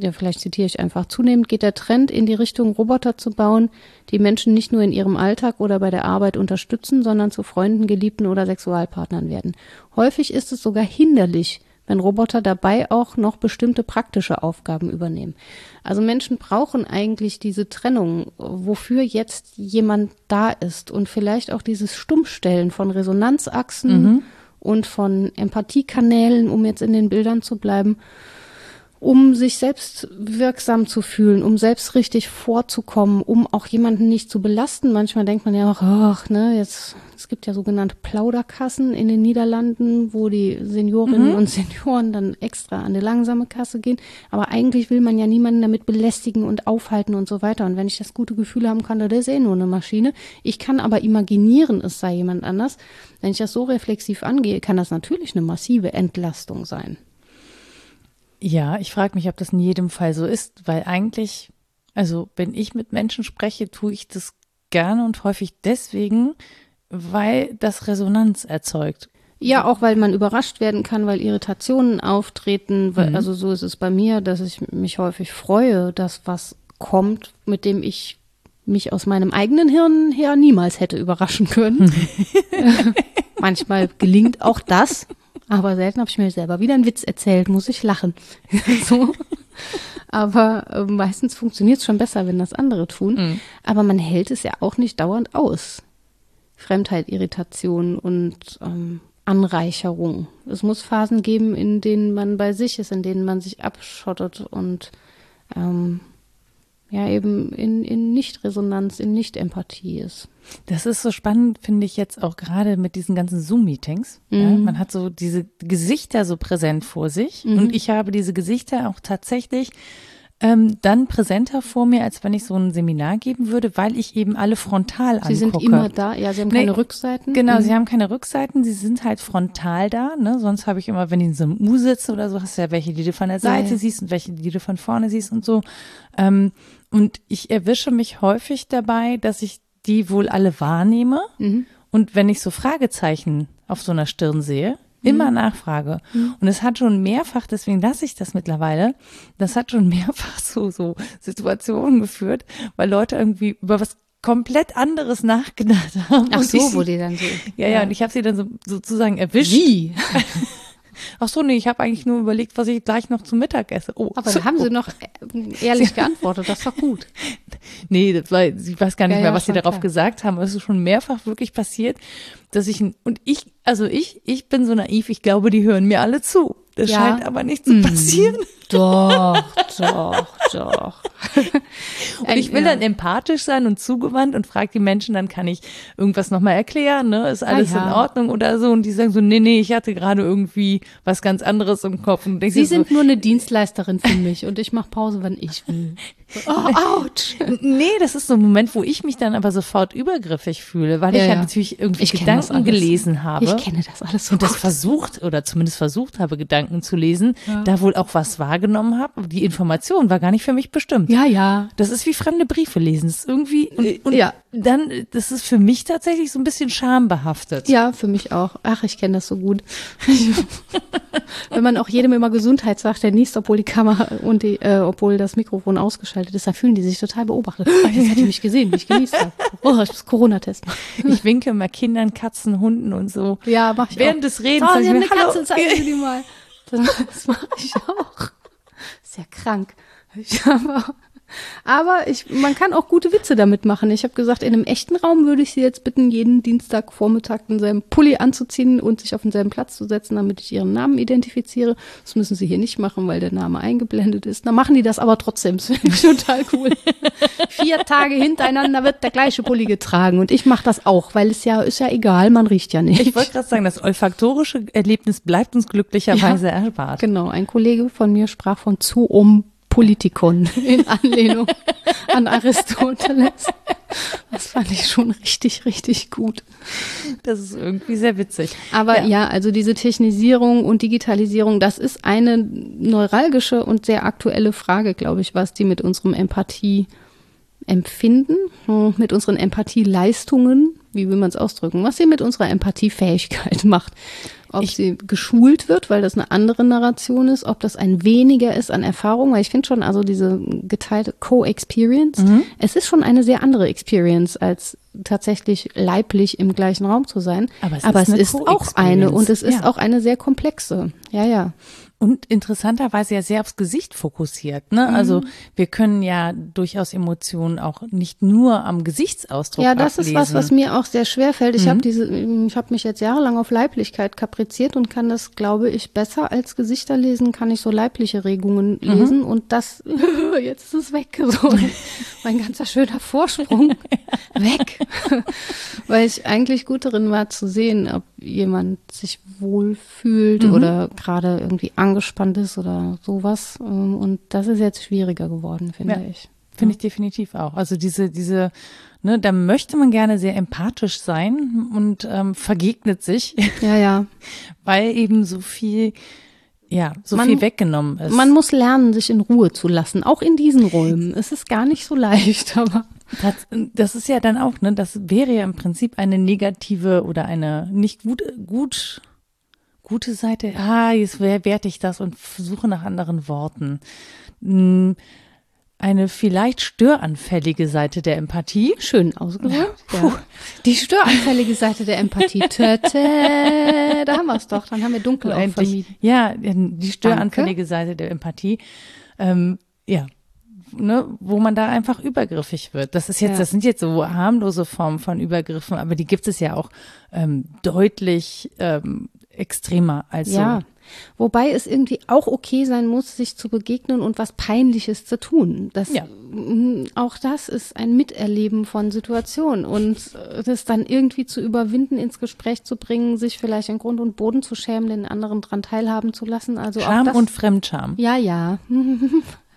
ja, vielleicht zitiere ich einfach, zunehmend geht der Trend in die Richtung, Roboter zu bauen, die Menschen nicht nur in ihrem Alltag oder bei der Arbeit unterstützen, sondern zu Freunden, Geliebten oder Sexualpartnern werden. Häufig ist es sogar hinderlich, wenn Roboter dabei auch noch bestimmte praktische Aufgaben übernehmen. Also Menschen brauchen eigentlich diese Trennung, wofür jetzt jemand da ist. Und vielleicht auch dieses Stummstellen von Resonanzachsen und von Empathiekanälen, um jetzt in den Bildern zu bleiben um sich selbst wirksam zu fühlen, um selbst richtig vorzukommen, um auch jemanden nicht zu belasten. Manchmal denkt man ja auch, ach, ne, jetzt, es gibt ja sogenannte Plauderkassen in den Niederlanden, wo die Seniorinnen und Senioren dann extra an eine langsame Kasse gehen. Aber eigentlich will man ja niemanden damit belästigen und aufhalten und so weiter. Und wenn ich das gute Gefühl haben kann, das ist eh nur eine Maschine. Ich kann aber imaginieren, es sei jemand anders. Wenn ich das so reflexiv angehe, kann das natürlich eine massive Entlastung sein. Ja, ich frage mich, ob das in jedem Fall so ist, weil eigentlich, also wenn ich mit Menschen spreche, tue ich das gerne und häufig deswegen, weil das Resonanz erzeugt. Ja, auch weil man überrascht werden kann, weil Irritationen auftreten. Weil, Also so ist es bei mir, dass ich mich häufig freue, dass was kommt, mit dem ich mich aus meinem eigenen Hirn her niemals hätte überraschen können. Manchmal gelingt auch das, aber selten habe ich mir selber wieder einen Witz erzählt, muss ich lachen. so. Aber äh, meistens funktioniert es schon besser, wenn das andere tun. Aber man hält es ja auch nicht dauernd aus. Fremdheit, Irritation und ähm, Anreicherung. Es muss Phasen geben, in denen man bei sich ist, in denen man sich abschottet und ähm, ja eben in, in Nicht-Resonanz, in Nicht-Empathie ist. Das ist so spannend, finde ich jetzt auch gerade mit diesen ganzen Zoom-Meetings. Ja, man hat so diese Gesichter so präsent vor sich und ich habe diese Gesichter auch tatsächlich ähm, dann präsenter vor mir, als wenn ich so ein Seminar geben würde, weil ich eben alle frontal angucke. Sie sind immer da, ja, sie haben Nee, keine Rückseiten. Genau, Mhm. sie haben keine Rückseiten, sie sind halt frontal da, ne? Sonst habe ich immer, wenn ich in so einem U sitze oder so, hast du ja welche, die du von der Seite ja. siehst und welche, die du von vorne siehst und so. Ähm, und ich erwische mich häufig dabei, dass ich die wohl alle wahrnehme. Mhm. Und wenn ich so Fragezeichen auf so einer Stirn sehe, immer Mhm. nachfrage. Und es hat schon mehrfach, deswegen lasse ich das mittlerweile, das hat schon mehrfach so, so Situationen geführt, weil Leute irgendwie über was komplett anderes nachgedacht haben. Ach so, ich, wo die dann so. ja, ja, und ich habe sie dann so, sozusagen erwischt. Wie? Ach so, nee, ich habe eigentlich nur überlegt, was ich gleich noch zum Mittag esse. Oh, Aber da haben sie noch ehrlich geantwortet, das war gut. Nee, das war, ich weiß gar nicht Ja, mehr, ja, was sie darauf klar. gesagt haben. Es ist schon mehrfach wirklich passiert, dass ich, und ich, also ich, ich bin so naiv, ich glaube, die hören mir alle zu. Das Ja. Mhm. scheint aber nicht zu passieren. Doch, doch, doch. Und ich will dann empathisch sein und zugewandt und frage die Menschen, dann kann ich irgendwas nochmal erklären, ne? Ist alles Ah, ja. in Ordnung oder so? Und die sagen so, nee, nee, ich hatte gerade irgendwie was ganz anderes im Kopf. Und Sie dir so, sind nur eine Dienstleisterin für mich und ich mache Pause, wann ich will. Oh, ouch. Nee, das ist so ein Moment, wo ich mich dann aber sofort übergriffig fühle, weil Ja, ich ja ja. natürlich irgendwie Ich Gedanken alles. gelesen habe. Ich kenne das alles so und das gut. versucht oder zumindest versucht habe, Gedanken zu lesen, da wohl auch was wahrgenommen habe. Die Information war gar nicht für mich bestimmt. Ja, ja. Das ist wie fremde Briefe lesen. Das ist irgendwie und, und ja. dann, das ist für mich tatsächlich so ein bisschen schambehaftet. Ja, für mich auch. Ach, ich kenne das so gut. Wenn man auch jedem immer Gesundheit sagt, der niest, obwohl die Kamera und die, äh, obwohl das Mikrofon ausgeschaltet ist, da fühlen die sich total beobachtet. Jetzt hat die mich gesehen, wie ich genießt. Oh, ich muss Corona-Test. Ich winke immer Kindern, Katzen, Hunden und so. Ja, mach ich Während auch. des Redens Oh, Sie haben eine "Hallo." Katze, zeigen Sie die mal. Das, das mache ich auch. Ist ja krank. Ich habe aber ich, man kann auch gute Witze damit machen. Ich habe gesagt, in einem echten Raum würde ich Sie jetzt bitten, jeden Dienstagvormittag denselben Pulli anzuziehen und sich auf denselben Platz zu setzen, damit ich Ihren Namen identifiziere. Das müssen Sie hier nicht machen, weil der Name eingeblendet ist. Dann machen die das aber trotzdem. Das finde ich total cool. Vier Tage hintereinander wird der gleiche Pulli getragen und ich mache das auch, weil es ja ist ja egal, man riecht ja nicht. Ich wollte gerade sagen, das olfaktorische Erlebnis bleibt uns glücklicherweise erspart. Genau, ein Kollege von mir sprach von Zoom Politikon in Anlehnung an Aristoteles. Das fand ich schon richtig, richtig gut. Das ist irgendwie sehr witzig. Aber Ja. ja. also diese Technisierung und Digitalisierung, das ist eine neuralgische und sehr aktuelle Frage, glaube ich, was die mit unserem Empathie empfinden, hm, mit unseren Empathieleistungen, wie will man es ausdrücken, was sie mit unserer Empathiefähigkeit macht. Ob Ich- sie geschult wird, weil das eine andere Narration ist, ob das ein weniger ist an Erfahrung, weil ich finde schon, also diese geteilte Co-Experience, Mhm. es ist schon eine sehr andere Experience, als tatsächlich leiblich im gleichen Raum zu sein. Aber es Aber ist es ist auch eine und es ist Ja. auch eine sehr komplexe. Ja, ja. Und interessanterweise ja sehr aufs Gesicht fokussiert. Ne? Also Mhm. wir können ja durchaus Emotionen auch nicht nur am Gesichtsausdruck Ja, das ablesen. ist was, was mir auch sehr schwer fällt. Ich habe diese, ich habe mich jetzt jahrelang auf Leiblichkeit kapriziert und kann das, glaube ich, besser als Gesichter lesen, kann ich so leibliche Regungen lesen und das, jetzt ist es weg. So. mein ganzer schöner Vorsprung weg. Weil ich eigentlich gut darin war zu sehen, ob jemand sich wohl fühlt oder gerade irgendwie angespannt ist oder sowas. Ähm, Und das ist jetzt schwieriger geworden, finde Ja. ich. Finde ich definitiv auch. Also diese, diese, ne, da möchte man gerne sehr empathisch sein und ähm, vergegnet sich, Ja, ja. weil eben so viel, ja, so Man- viel weggenommen ist. Man muss lernen, sich in Ruhe zu lassen, auch in diesen Räumen. Es ist gar nicht so leicht, aber Das, das ist ja dann auch, ne, das wäre ja im Prinzip eine negative oder eine nicht gut, gut, gute Seite. Ah, jetzt wer- werte ich das und suche nach anderen Worten. Hm, Eine vielleicht störanfällige Seite der Empathie. schön ausgedrückt. Ja. Die störanfällige Seite der Empathie. Töte, da haben wir es doch. Dann haben wir dunkel auch vermieden. Ja, die störanfällige Seite der Empathie. Ähm, ja. Ne, wo man da einfach übergriffig wird. Das ist jetzt, Ja. das sind jetzt so harmlose Formen von Übergriffen, aber die gibt es ja auch ähm, deutlich ähm, extremer als Ja. so. Wobei es irgendwie auch okay sein muss, sich zu begegnen und was Peinliches zu tun. Das, Ja. Auch das ist ein Miterleben von Situationen und äh, das dann irgendwie zu überwinden, ins Gespräch zu bringen, sich vielleicht in Grund und Boden zu schämen, den anderen dran teilhaben zu lassen. Also auch Scham das, und Fremdscham. Ja, ja.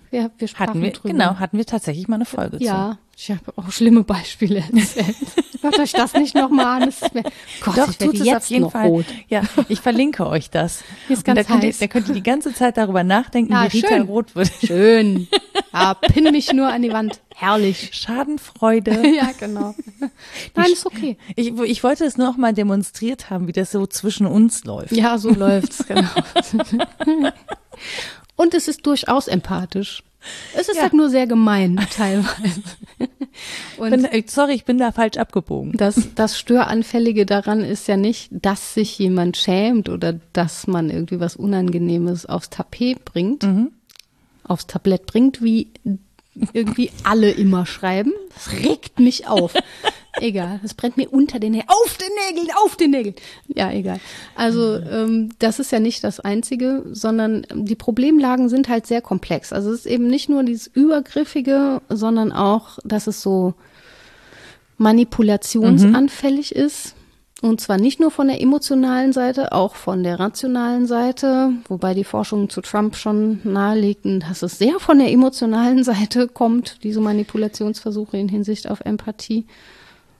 Wir, wir sprachen Hatten wir, drüber. genau, hatten wir tatsächlich mal eine Folge zu. Ja, ich habe auch schlimme Beispiele erzählt. Hört euch das nicht nochmal an. Mir, Gott, Doch, ich tut es jetzt auf jeden noch Fall. rot. Ja, ich verlinke euch das. Hier ist ganz da könnt, ihr, heiß. da könnt ihr die ganze Zeit darüber nachdenken, Ja, wie Rita schön. rot wird. Schön. Ja, pin mich nur an die Wand. Herrlich. Schadenfreude. Ja, genau. Nein, ist okay. Ich, ich wollte es nur noch mal demonstriert haben, wie das so zwischen uns läuft. Ja, so läuft's, genau. Und es ist durchaus empathisch. Es ist Ja. halt nur sehr gemein teilweise. Bin, äh, sorry, ich bin da falsch abgebogen. das, das Störanfällige daran ist ja nicht, dass sich jemand schämt oder dass man irgendwie was Unangenehmes aufs Tapet bringt, aufs Tablett bringt, wie irgendwie alle immer schreiben. Das regt mich auf. egal, das brennt mir unter den Nägeln. Auf den Nägeln, auf den Nägeln. Ja, egal. Also ähm, das ist ja nicht das Einzige, sondern die Problemlagen sind halt sehr komplex. Also es ist eben nicht nur dieses Übergriffige, sondern auch, dass es so manipulationsanfällig ist. Und zwar nicht nur von der emotionalen Seite, auch von der rationalen Seite, wobei die Forschung zu Trump schon nahelegten, dass es sehr von der emotionalen Seite kommt, diese Manipulationsversuche in Hinsicht auf Empathie.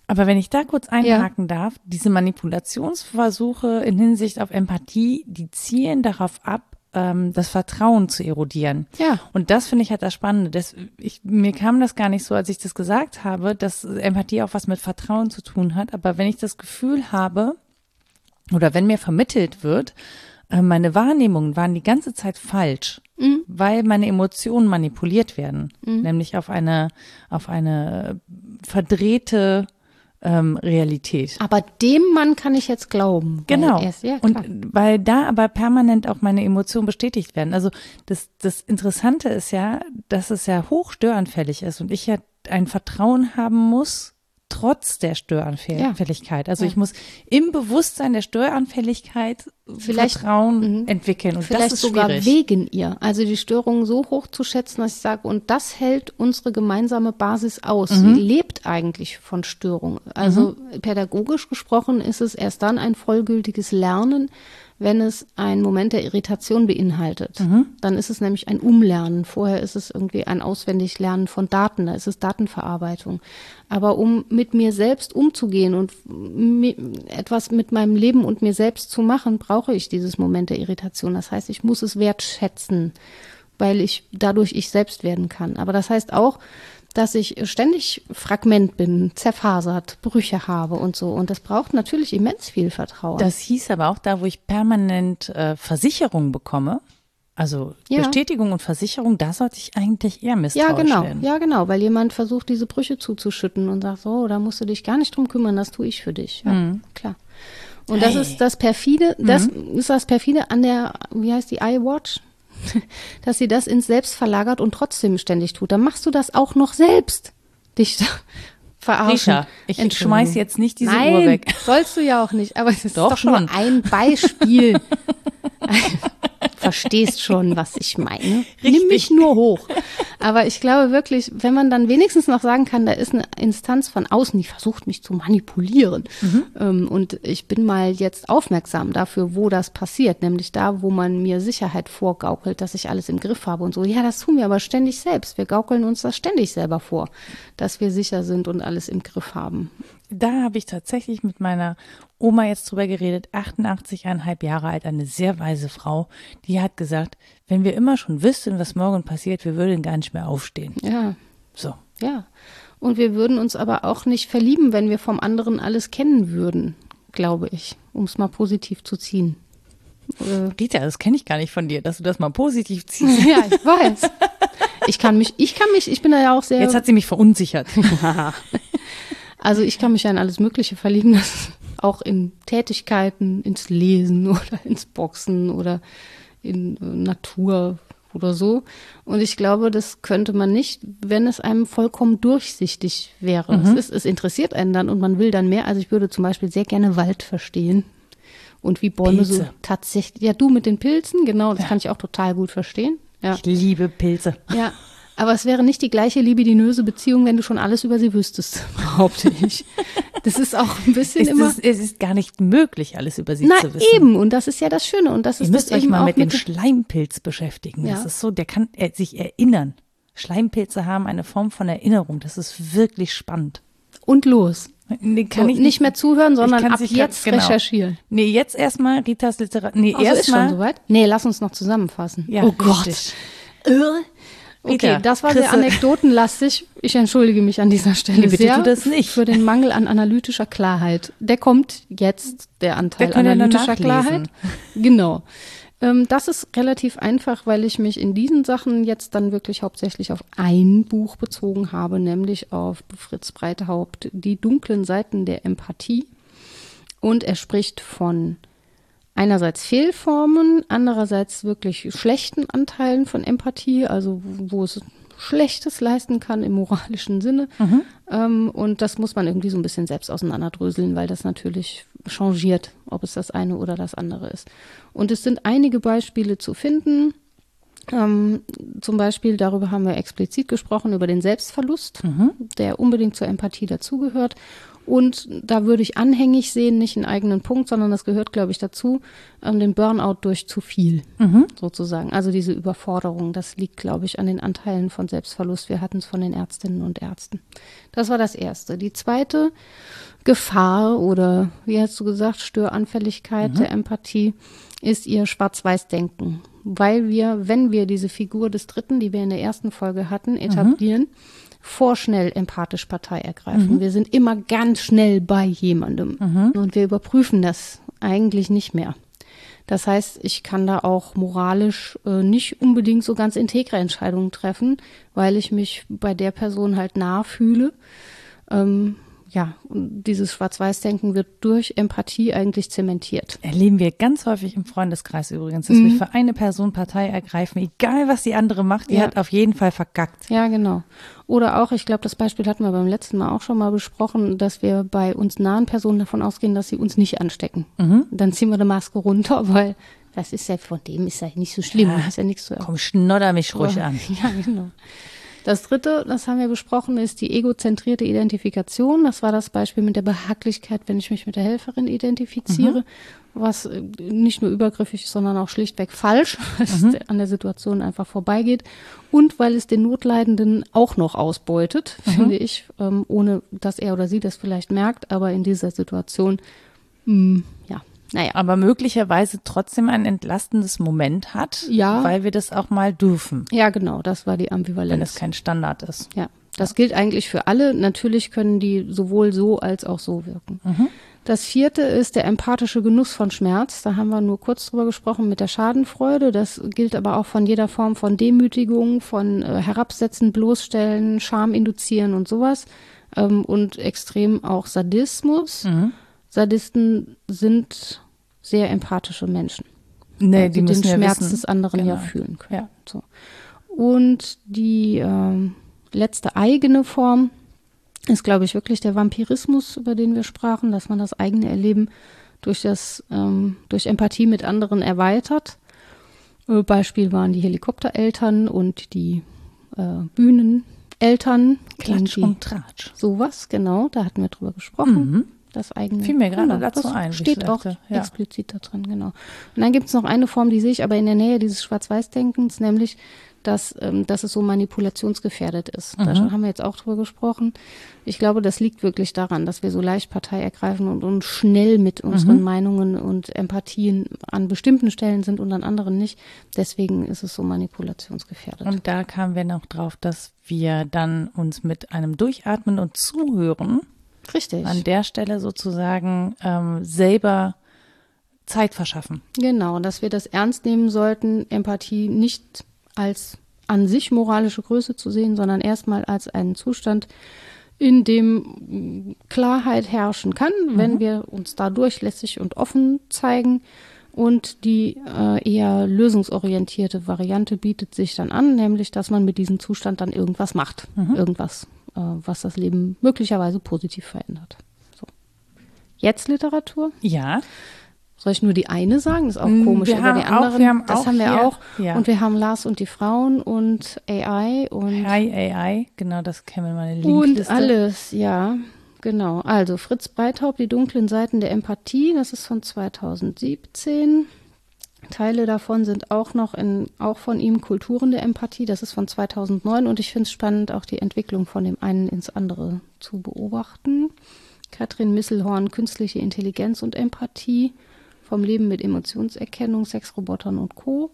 Aber wenn ich da kurz einhaken darf, diese Manipulationsversuche in Hinsicht auf Empathie, die zielen darauf ab, ähm, das Vertrauen zu erodieren. Ja. Und das finde ich halt das Spannende. Das, ich, mir kam das gar nicht so, als ich das gesagt habe, dass Empathie auch was mit Vertrauen zu tun hat. Aber wenn ich das Gefühl habe, oder wenn mir vermittelt wird, äh, meine Wahrnehmungen waren die ganze Zeit falsch, weil meine Emotionen manipuliert werden, nämlich auf eine, auf eine verdrehte ähm, Realität. Aber dem Mann kann ich jetzt glauben. Genau. Ist, ja, und weil da aber permanent auch meine Emotionen bestätigt werden. Also das, das Interessante ist ja, dass es ja hochstöranfällig ist und ich ja ein Vertrauen haben muss, trotz der Störanfälligkeit. Also Ja. ich muss im Bewusstsein der Störanfälligkeit Vielleicht- Vertrauen entwickeln. Und Vielleicht das ist sogar schwierig. wegen ihr. Also die Störung so hoch zu schätzen, dass ich sage, und das hält unsere gemeinsame Basis aus. Mhm. Sie lebt eigentlich von Störung. Also pädagogisch gesprochen ist es erst dann ein vollgültiges Lernen, wenn es einen Moment der Irritation beinhaltet. Mhm. Dann ist es nämlich ein Umlernen. Vorher ist es irgendwie ein Auswendiglernen von Daten, da ist es Datenverarbeitung. Aber um mit mir selbst umzugehen und etwas mit meinem Leben und mir selbst zu machen, brauche ich dieses Moment der Irritation. Das heißt, ich muss es wertschätzen, weil ich dadurch ich selbst werden kann. Aber das heißt auch, dass ich ständig Fragment bin, zerfasert, Brüche habe und so. Und das braucht natürlich immens viel Vertrauen. Das hieß aber auch da, wo ich permanent äh, Versicherung bekomme, also Ja. Bestätigung und Versicherung, da sollte ich eigentlich eher Ja, misstrauisch genau. werden. Ja, genau, weil jemand versucht, diese Brüche zuzuschütten und sagt, so, da musst du dich gar nicht drum kümmern, das tue ich für dich. Ja, klar. Und das Hey. ist das perfide, das ist das perfide an der, wie heißt die iWatch? Dass sie das ins Selbst verlagert und trotzdem ständig tut. Dann machst du das auch noch selbst. Dich verarschen. Risha, ich schmeiß jetzt nicht diese Nein, Uhr weg. sollst du ja auch nicht. Aber es ist Doch doch, schon. nur ein Beispiel. Verstehst schon, was ich meine. Nimm mich nur hoch. Aber ich glaube wirklich, wenn man dann wenigstens noch sagen kann, da ist eine Instanz von außen, die versucht mich zu manipulieren. Ähm, und ich bin mal jetzt aufmerksam dafür, wo das passiert, nämlich da, wo man mir Sicherheit vorgaukelt, dass ich alles im Griff habe und so. Ja, das tun wir aber ständig selbst. Wir gaukeln uns das ständig selber vor, dass wir sicher sind und alles im Griff haben. Da habe ich tatsächlich mit meiner Oma jetzt drüber geredet, 88,5 Jahre alt, eine sehr weise Frau, die hat gesagt, wenn wir immer schon wüssten, was morgen passiert, wir würden gar nicht mehr aufstehen. Ja, So. Ja. Und wir würden uns aber auch nicht verlieben, wenn wir vom anderen alles kennen würden, glaube ich, um es mal positiv zu ziehen. Äh, Rita, das kenne ich gar nicht von dir, dass du das mal positiv ziehst. ja, ich weiß. Ich kann mich, ich kann mich, ich bin da ja auch sehr, Jetzt hat sie mich verunsichert. also ich kann mich ja in alles Mögliche verlieben, das auch in Tätigkeiten, ins Lesen oder ins Boxen oder in äh, Natur oder so. Und ich glaube, das könnte man nicht, wenn es einem vollkommen durchsichtig wäre. Es, ist, es interessiert einen dann und man will dann mehr. Also ich würde zum Beispiel sehr gerne Wald verstehen. Und wie Bäume so Pilze. tatsächlich. Ja, du mit den Pilzen, genau, das kann ich auch total gut verstehen. Ja. Ich liebe Pilze. Ja, aber es wäre nicht die gleiche libidinöse Beziehung, wenn du schon alles über sie wüsstest, behaupte ich. Das ist auch ein bisschen Es immer. ist, es ist gar nicht möglich, alles über sie Na zu wissen. eben, und das ist ja das Schöne. Und das Ihr ist müsst das euch mal auch mit dem mit Schleimpilz beschäftigen. Das Ja. ist so, der kann äh, sich erinnern. Schleimpilze haben eine Form von Erinnerung. Das ist wirklich spannend. und los. Nee, kann so, ich nicht mehr zuhören, sondern ab jetzt genau. recherchieren. Nee, jetzt erstmal Ritas Literatur. Nee, ist schon erstmal. soweit? Nee, lass uns noch zusammenfassen. Ja, oh Gott. richtig. Äh. Okay, das war sehr Chrisse- anekdotenlastig. Ich entschuldige mich an dieser Stelle Nee, bitte sehr tu das nicht. für den Mangel an analytischer Klarheit. Der kommt jetzt, der Anteil analytischer. Klarheit. Genau. Ähm, das ist relativ einfach, weil ich mich in diesen Sachen jetzt dann wirklich hauptsächlich auf ein Buch bezogen habe, nämlich auf Fritz Breithaupt, Die dunklen Seiten der Empathie. Und er spricht von einerseits Fehlformen, andererseits wirklich schlechten Anteilen von Empathie, also wo es Schlechtes leisten kann im moralischen Sinne. Mhm. Ähm, und das muss man irgendwie so ein bisschen selbst auseinanderdröseln, weil das natürlich changiert, ob es das eine oder das andere ist. Und es sind einige Beispiele zu finden. Ähm, zum Beispiel, darüber haben wir explizit gesprochen, über den Selbstverlust, mhm. der unbedingt zur Empathie dazugehört. Und da würde ich anhängig sehen, nicht einen eigenen Punkt, sondern das gehört, glaube ich, dazu, ähm, den Burnout durch zu viel, mhm. sozusagen. Also diese Überforderung, das liegt, glaube ich, an den Anteilen von Selbstverlust. Wir hatten es von den Ärztinnen und Ärzten. Das war das Erste. Die zweite Gefahr oder, wie hast du gesagt, Störanfälligkeit mhm. der Empathie ist ihr Schwarz-Weiß-Denken. Weil wir, wenn wir diese Figur des Dritten, die wir in der ersten Folge hatten, mhm. etablieren, mhm vorschnell empathisch Partei ergreifen. Mhm. Wir sind immer ganz schnell bei jemandem mhm. und wir überprüfen das eigentlich nicht mehr. Das heißt, ich kann da auch moralisch äh, nicht unbedingt so ganz integre Entscheidungen treffen, weil ich mich bei der Person halt nah fühle. Ähm, ja, dieses Schwarz-Weiß-Denken wird durch Empathie eigentlich zementiert. Erleben wir ganz häufig im Freundeskreis übrigens, dass mhm. wir für eine Person Partei ergreifen, egal was die andere macht, die ja. hat auf jeden Fall vergackt. Ja, genau. Oder auch, ich glaube, das Beispiel hatten wir beim letzten Mal auch schon mal besprochen, dass wir bei uns nahen Personen davon ausgehen, dass sie uns nicht anstecken. Mhm. Dann ziehen wir eine Maske runter, weil das ist ja von dem ist ja nicht so schlimm, ja, ist ja nichts so. Komm, schnodder mich ruhig an. Ja, genau. Das dritte, das haben wir besprochen, ist die egozentrierte Identifikation. Das war das Beispiel mit der Behaglichkeit, wenn ich mich mit der Helferin identifiziere, mhm. was äh, nicht nur übergriffig ist, sondern auch schlichtweg falsch, was mhm. an der Situation einfach vorbeigeht. Und weil es den Notleidenden auch noch ausbeutet, mhm. finde ich, ähm, ohne dass er oder sie das vielleicht merkt, aber in dieser Situation, mh, mm, naja. Aber möglicherweise trotzdem ein entlastendes Moment hat, ja. weil wir das auch mal dürfen. Ja, genau, das war die Ambivalenz. Wenn es kein Standard ist. Ja, das ja. gilt eigentlich für alle. Natürlich können die sowohl so als auch so wirken. Mhm. Das vierte ist der empathische Genuss von Schmerz. Da haben wir nur kurz drüber gesprochen mit der Schadenfreude. Das gilt aber auch von jeder Form von Demütigung, von äh, Herabsetzen, Bloßstellen, Scham induzieren und sowas. Ähm, und extrem auch Sadismus. Mhm. Sadisten sind sehr empathische Menschen. Nee, die, die den Schmerz ja des anderen genau. ja fühlen können. Ja. So. Und die äh, letzte eigene Form ist, glaube ich, wirklich der Vampirismus, über den wir sprachen, dass man das eigene Erleben durch das ähm, durch Empathie mit anderen erweitert. Äh, Beispiel waren die Helikoptereltern und die äh, Bühneneltern. Klatsch und Tratsch. Sowas, genau, da hatten wir drüber gesprochen. Mhm das eigene. Fiel mir gerade genau, dazu ein. Steht auch ja. explizit da drin, genau. Und dann gibt es noch eine Form, die sehe ich aber in der Nähe dieses Schwarz-Weiß-Denkens, nämlich, dass, ähm, dass es so manipulationsgefährdet ist. Mhm. Da haben wir jetzt auch drüber gesprochen. Ich glaube, das liegt wirklich daran, dass wir so leicht Partei ergreifen und, und schnell mit unseren mhm. Meinungen und Empathien an bestimmten Stellen sind und an anderen nicht. Deswegen ist es so manipulationsgefährdet. Und da kamen wir noch drauf, dass wir dann uns mit einem Durchatmen und Zuhören Richtig. An der Stelle sozusagen ähm, selber Zeit verschaffen. Genau, dass wir das ernst nehmen sollten, Empathie nicht als an sich moralische Größe zu sehen, sondern erstmal als einen Zustand, in dem Klarheit herrschen kann, mhm. wenn wir uns da durchlässig und offen zeigen. Und die äh, eher lösungsorientierte Variante bietet sich dann an, nämlich dass man mit diesem Zustand dann irgendwas macht, mhm. irgendwas was das Leben möglicherweise positiv verändert. So. Jetzt Literatur? Ja. Soll ich nur die eine sagen? Das ist auch mm, komisch. Wir haben die anderen, auch, wir haben das haben wir hier, auch. Ja. Und wir haben Lars und die Frauen und AI und. Hi AI, genau, das kennen wir meine Linkliste. Und alles, ja. Genau. Also Fritz Breithaupt, die dunklen Seiten der Empathie, das ist von 2017. Teile davon sind auch noch in, auch von ihm Kulturen der Empathie. Das ist von 2009 und ich finde es spannend, auch die Entwicklung von dem einen ins andere zu beobachten. Katrin Misselhorn, Künstliche Intelligenz und Empathie vom Leben mit Emotionserkennung, Sexrobotern und Co.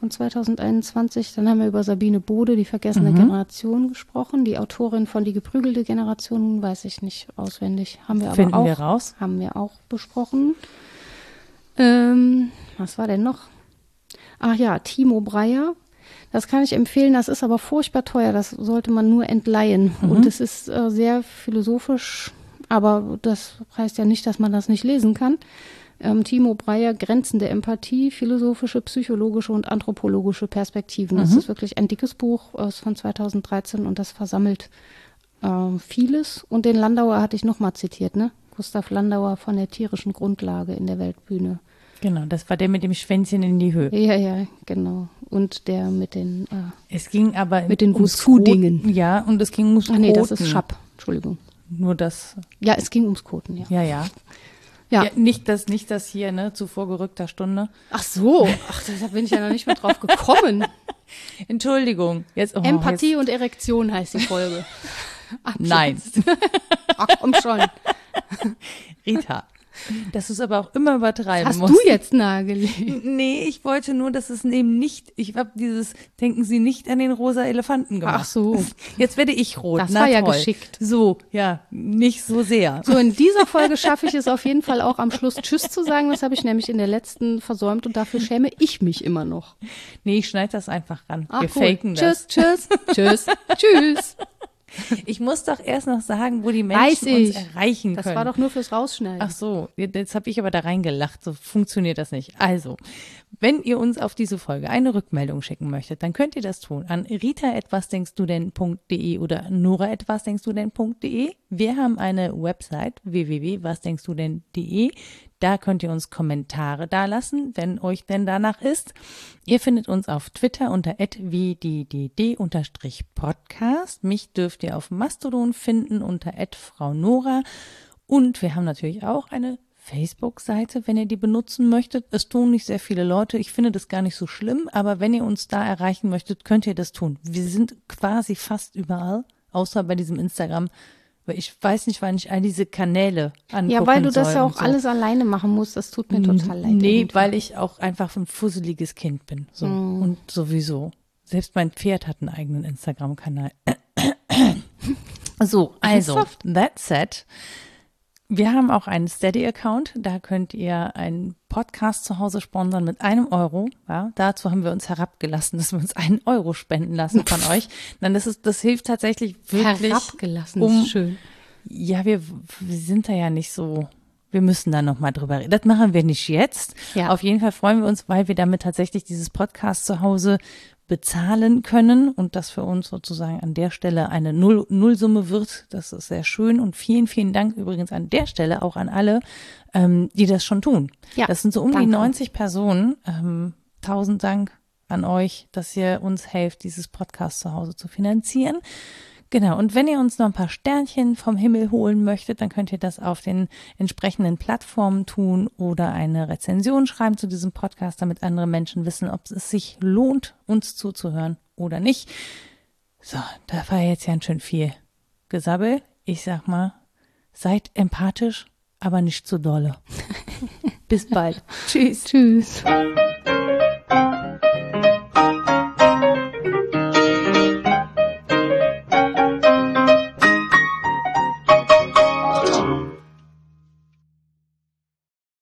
von 2021. Dann haben wir über Sabine Bode, die vergessene mhm. Generation, gesprochen. Die Autorin von Die geprügelte Generation, weiß ich nicht auswendig. Haben wir Finden aber auch, wir raus. Haben wir auch besprochen. Ähm, was war denn noch? Ach ja, Timo Breyer. Das kann ich empfehlen, das ist aber furchtbar teuer, das sollte man nur entleihen. Mhm. Und es ist äh, sehr philosophisch, aber das heißt ja nicht, dass man das nicht lesen kann. Ähm, Timo Breyer, Grenzen der Empathie, philosophische, psychologische und anthropologische Perspektiven. Das Mhm. ist wirklich ein dickes Buch äh, von 2013 und das versammelt äh, vieles. Und den Landauer hatte ich nochmal zitiert, ne? Gustav Landauer von der tierischen Grundlage in der Weltbühne. Genau, das war der mit dem Schwänzchen in die Höhe. Ja, ja, genau. Und der mit den, äh, Es ging aber Mit den ums Wuskudingen. Koten. Ja, und es ging ums ach nee, das ist Koten. Schapp, Entschuldigung. Nur das, Ja, es ging ums Koten, ja. ja, ja. Ja. Ja, nicht das, nicht das hier, ne, zu vorgerückter Stunde. Ach so, ach, da bin ich ja noch nicht mehr drauf gekommen. Entschuldigung. Jetzt, oh, Empathie und Erektion heißt die Folge. Nein. Ach komm schon. Jetzt, Rita. Dass du es aber auch immer übertreiben Hast musst. du jetzt nahegelegt? Nee, ich wollte nur, dass es eben nicht, ich habe dieses, denken Sie nicht an den rosa Elefanten gemacht. Ach so. Jetzt werde ich rot. Das Na war ja toll. geschickt. So, ja, nicht so sehr. So, in dieser Folge schaffe ich es auf jeden Fall auch am Schluss Tschüss zu sagen. Das habe ich nämlich in der letzten versäumt und dafür schäme ich mich immer noch. Nee, ich schneide das einfach ran. Ach, Wir cool. faken das. Tschüss, tschüss, tschüss, tschüss. Ich muss doch erst noch sagen, wo die Menschen uns ich. erreichen Das können. war doch nur fürs Rausschneiden. Ach so, jetzt habe ich aber da reingelacht. So funktioniert das nicht. Also, wenn ihr uns auf diese Folge eine Rückmeldung schicken möchtet, dann könnt ihr das tun an rita.wasdenkstudenn.de oder nora.wasdenkstudenn.de. Wir haben eine Website www.wasdenkstudenn.de. Da könnt ihr uns Kommentare dalassen, wenn euch denn danach ist. Ihr findet uns auf Twitter unter @wddd_podcast. Mich dürft ihr auf Mastodon finden unter Frau Nora. Und wir haben natürlich auch eine Facebook-Seite, wenn ihr die benutzen möchtet. Es tun nicht sehr viele Leute. Ich finde das gar nicht so schlimm, aber wenn ihr uns da erreichen möchtet, könnt ihr das tun. Wir sind quasi fast überall, außer bei diesem Instagram. Weil ich weiß nicht, wann ich all diese Kanäle angucken ja, weil du das ja auch so. alles alleine machen musst. Das tut mir total leid. Nee, irgendwie. weil ich auch einfach ein fusseliges Kind bin. So. Hm. Und sowieso. Selbst mein Pferd hat einen eigenen Instagram-Kanal. so, also, Ernsthaft? that said. Wir haben auch einen Steady-Account. Da könnt ihr einen Podcast zu Hause sponsern mit einem Euro. Ja, dazu haben wir uns herabgelassen, dass wir uns einen Euro spenden lassen von euch. Dann das ist, das hilft tatsächlich wirklich. Herabgelassen, um- ist schön. Ja, wir, wir sind da ja nicht so. Wir müssen da noch mal drüber reden. Das machen wir nicht jetzt. Ja. Auf jeden Fall freuen wir uns, weil wir damit tatsächlich dieses Podcast zu Hause bezahlen können und das für uns sozusagen an der Stelle eine Null Nullsumme wird. Das ist sehr schön und vielen, vielen Dank übrigens an der Stelle auch an alle, ähm, die das schon tun. Ja, das sind so um die danke. 90 Personen. Ähm, tausend Dank an euch, dass ihr uns helft, dieses Podcast zu Hause zu finanzieren. Genau, und wenn ihr uns noch ein paar Sternchen vom Himmel holen möchtet, dann könnt ihr das auf den entsprechenden Plattformen tun oder eine Rezension schreiben zu diesem Podcast, damit andere Menschen wissen, ob es sich lohnt, uns zuzuhören oder nicht. So, da war jetzt ganz schön viel Gesabbel. Ich sag mal, seid empathisch, aber nicht zu dolle. Bis bald. Tschüss. Tschüss.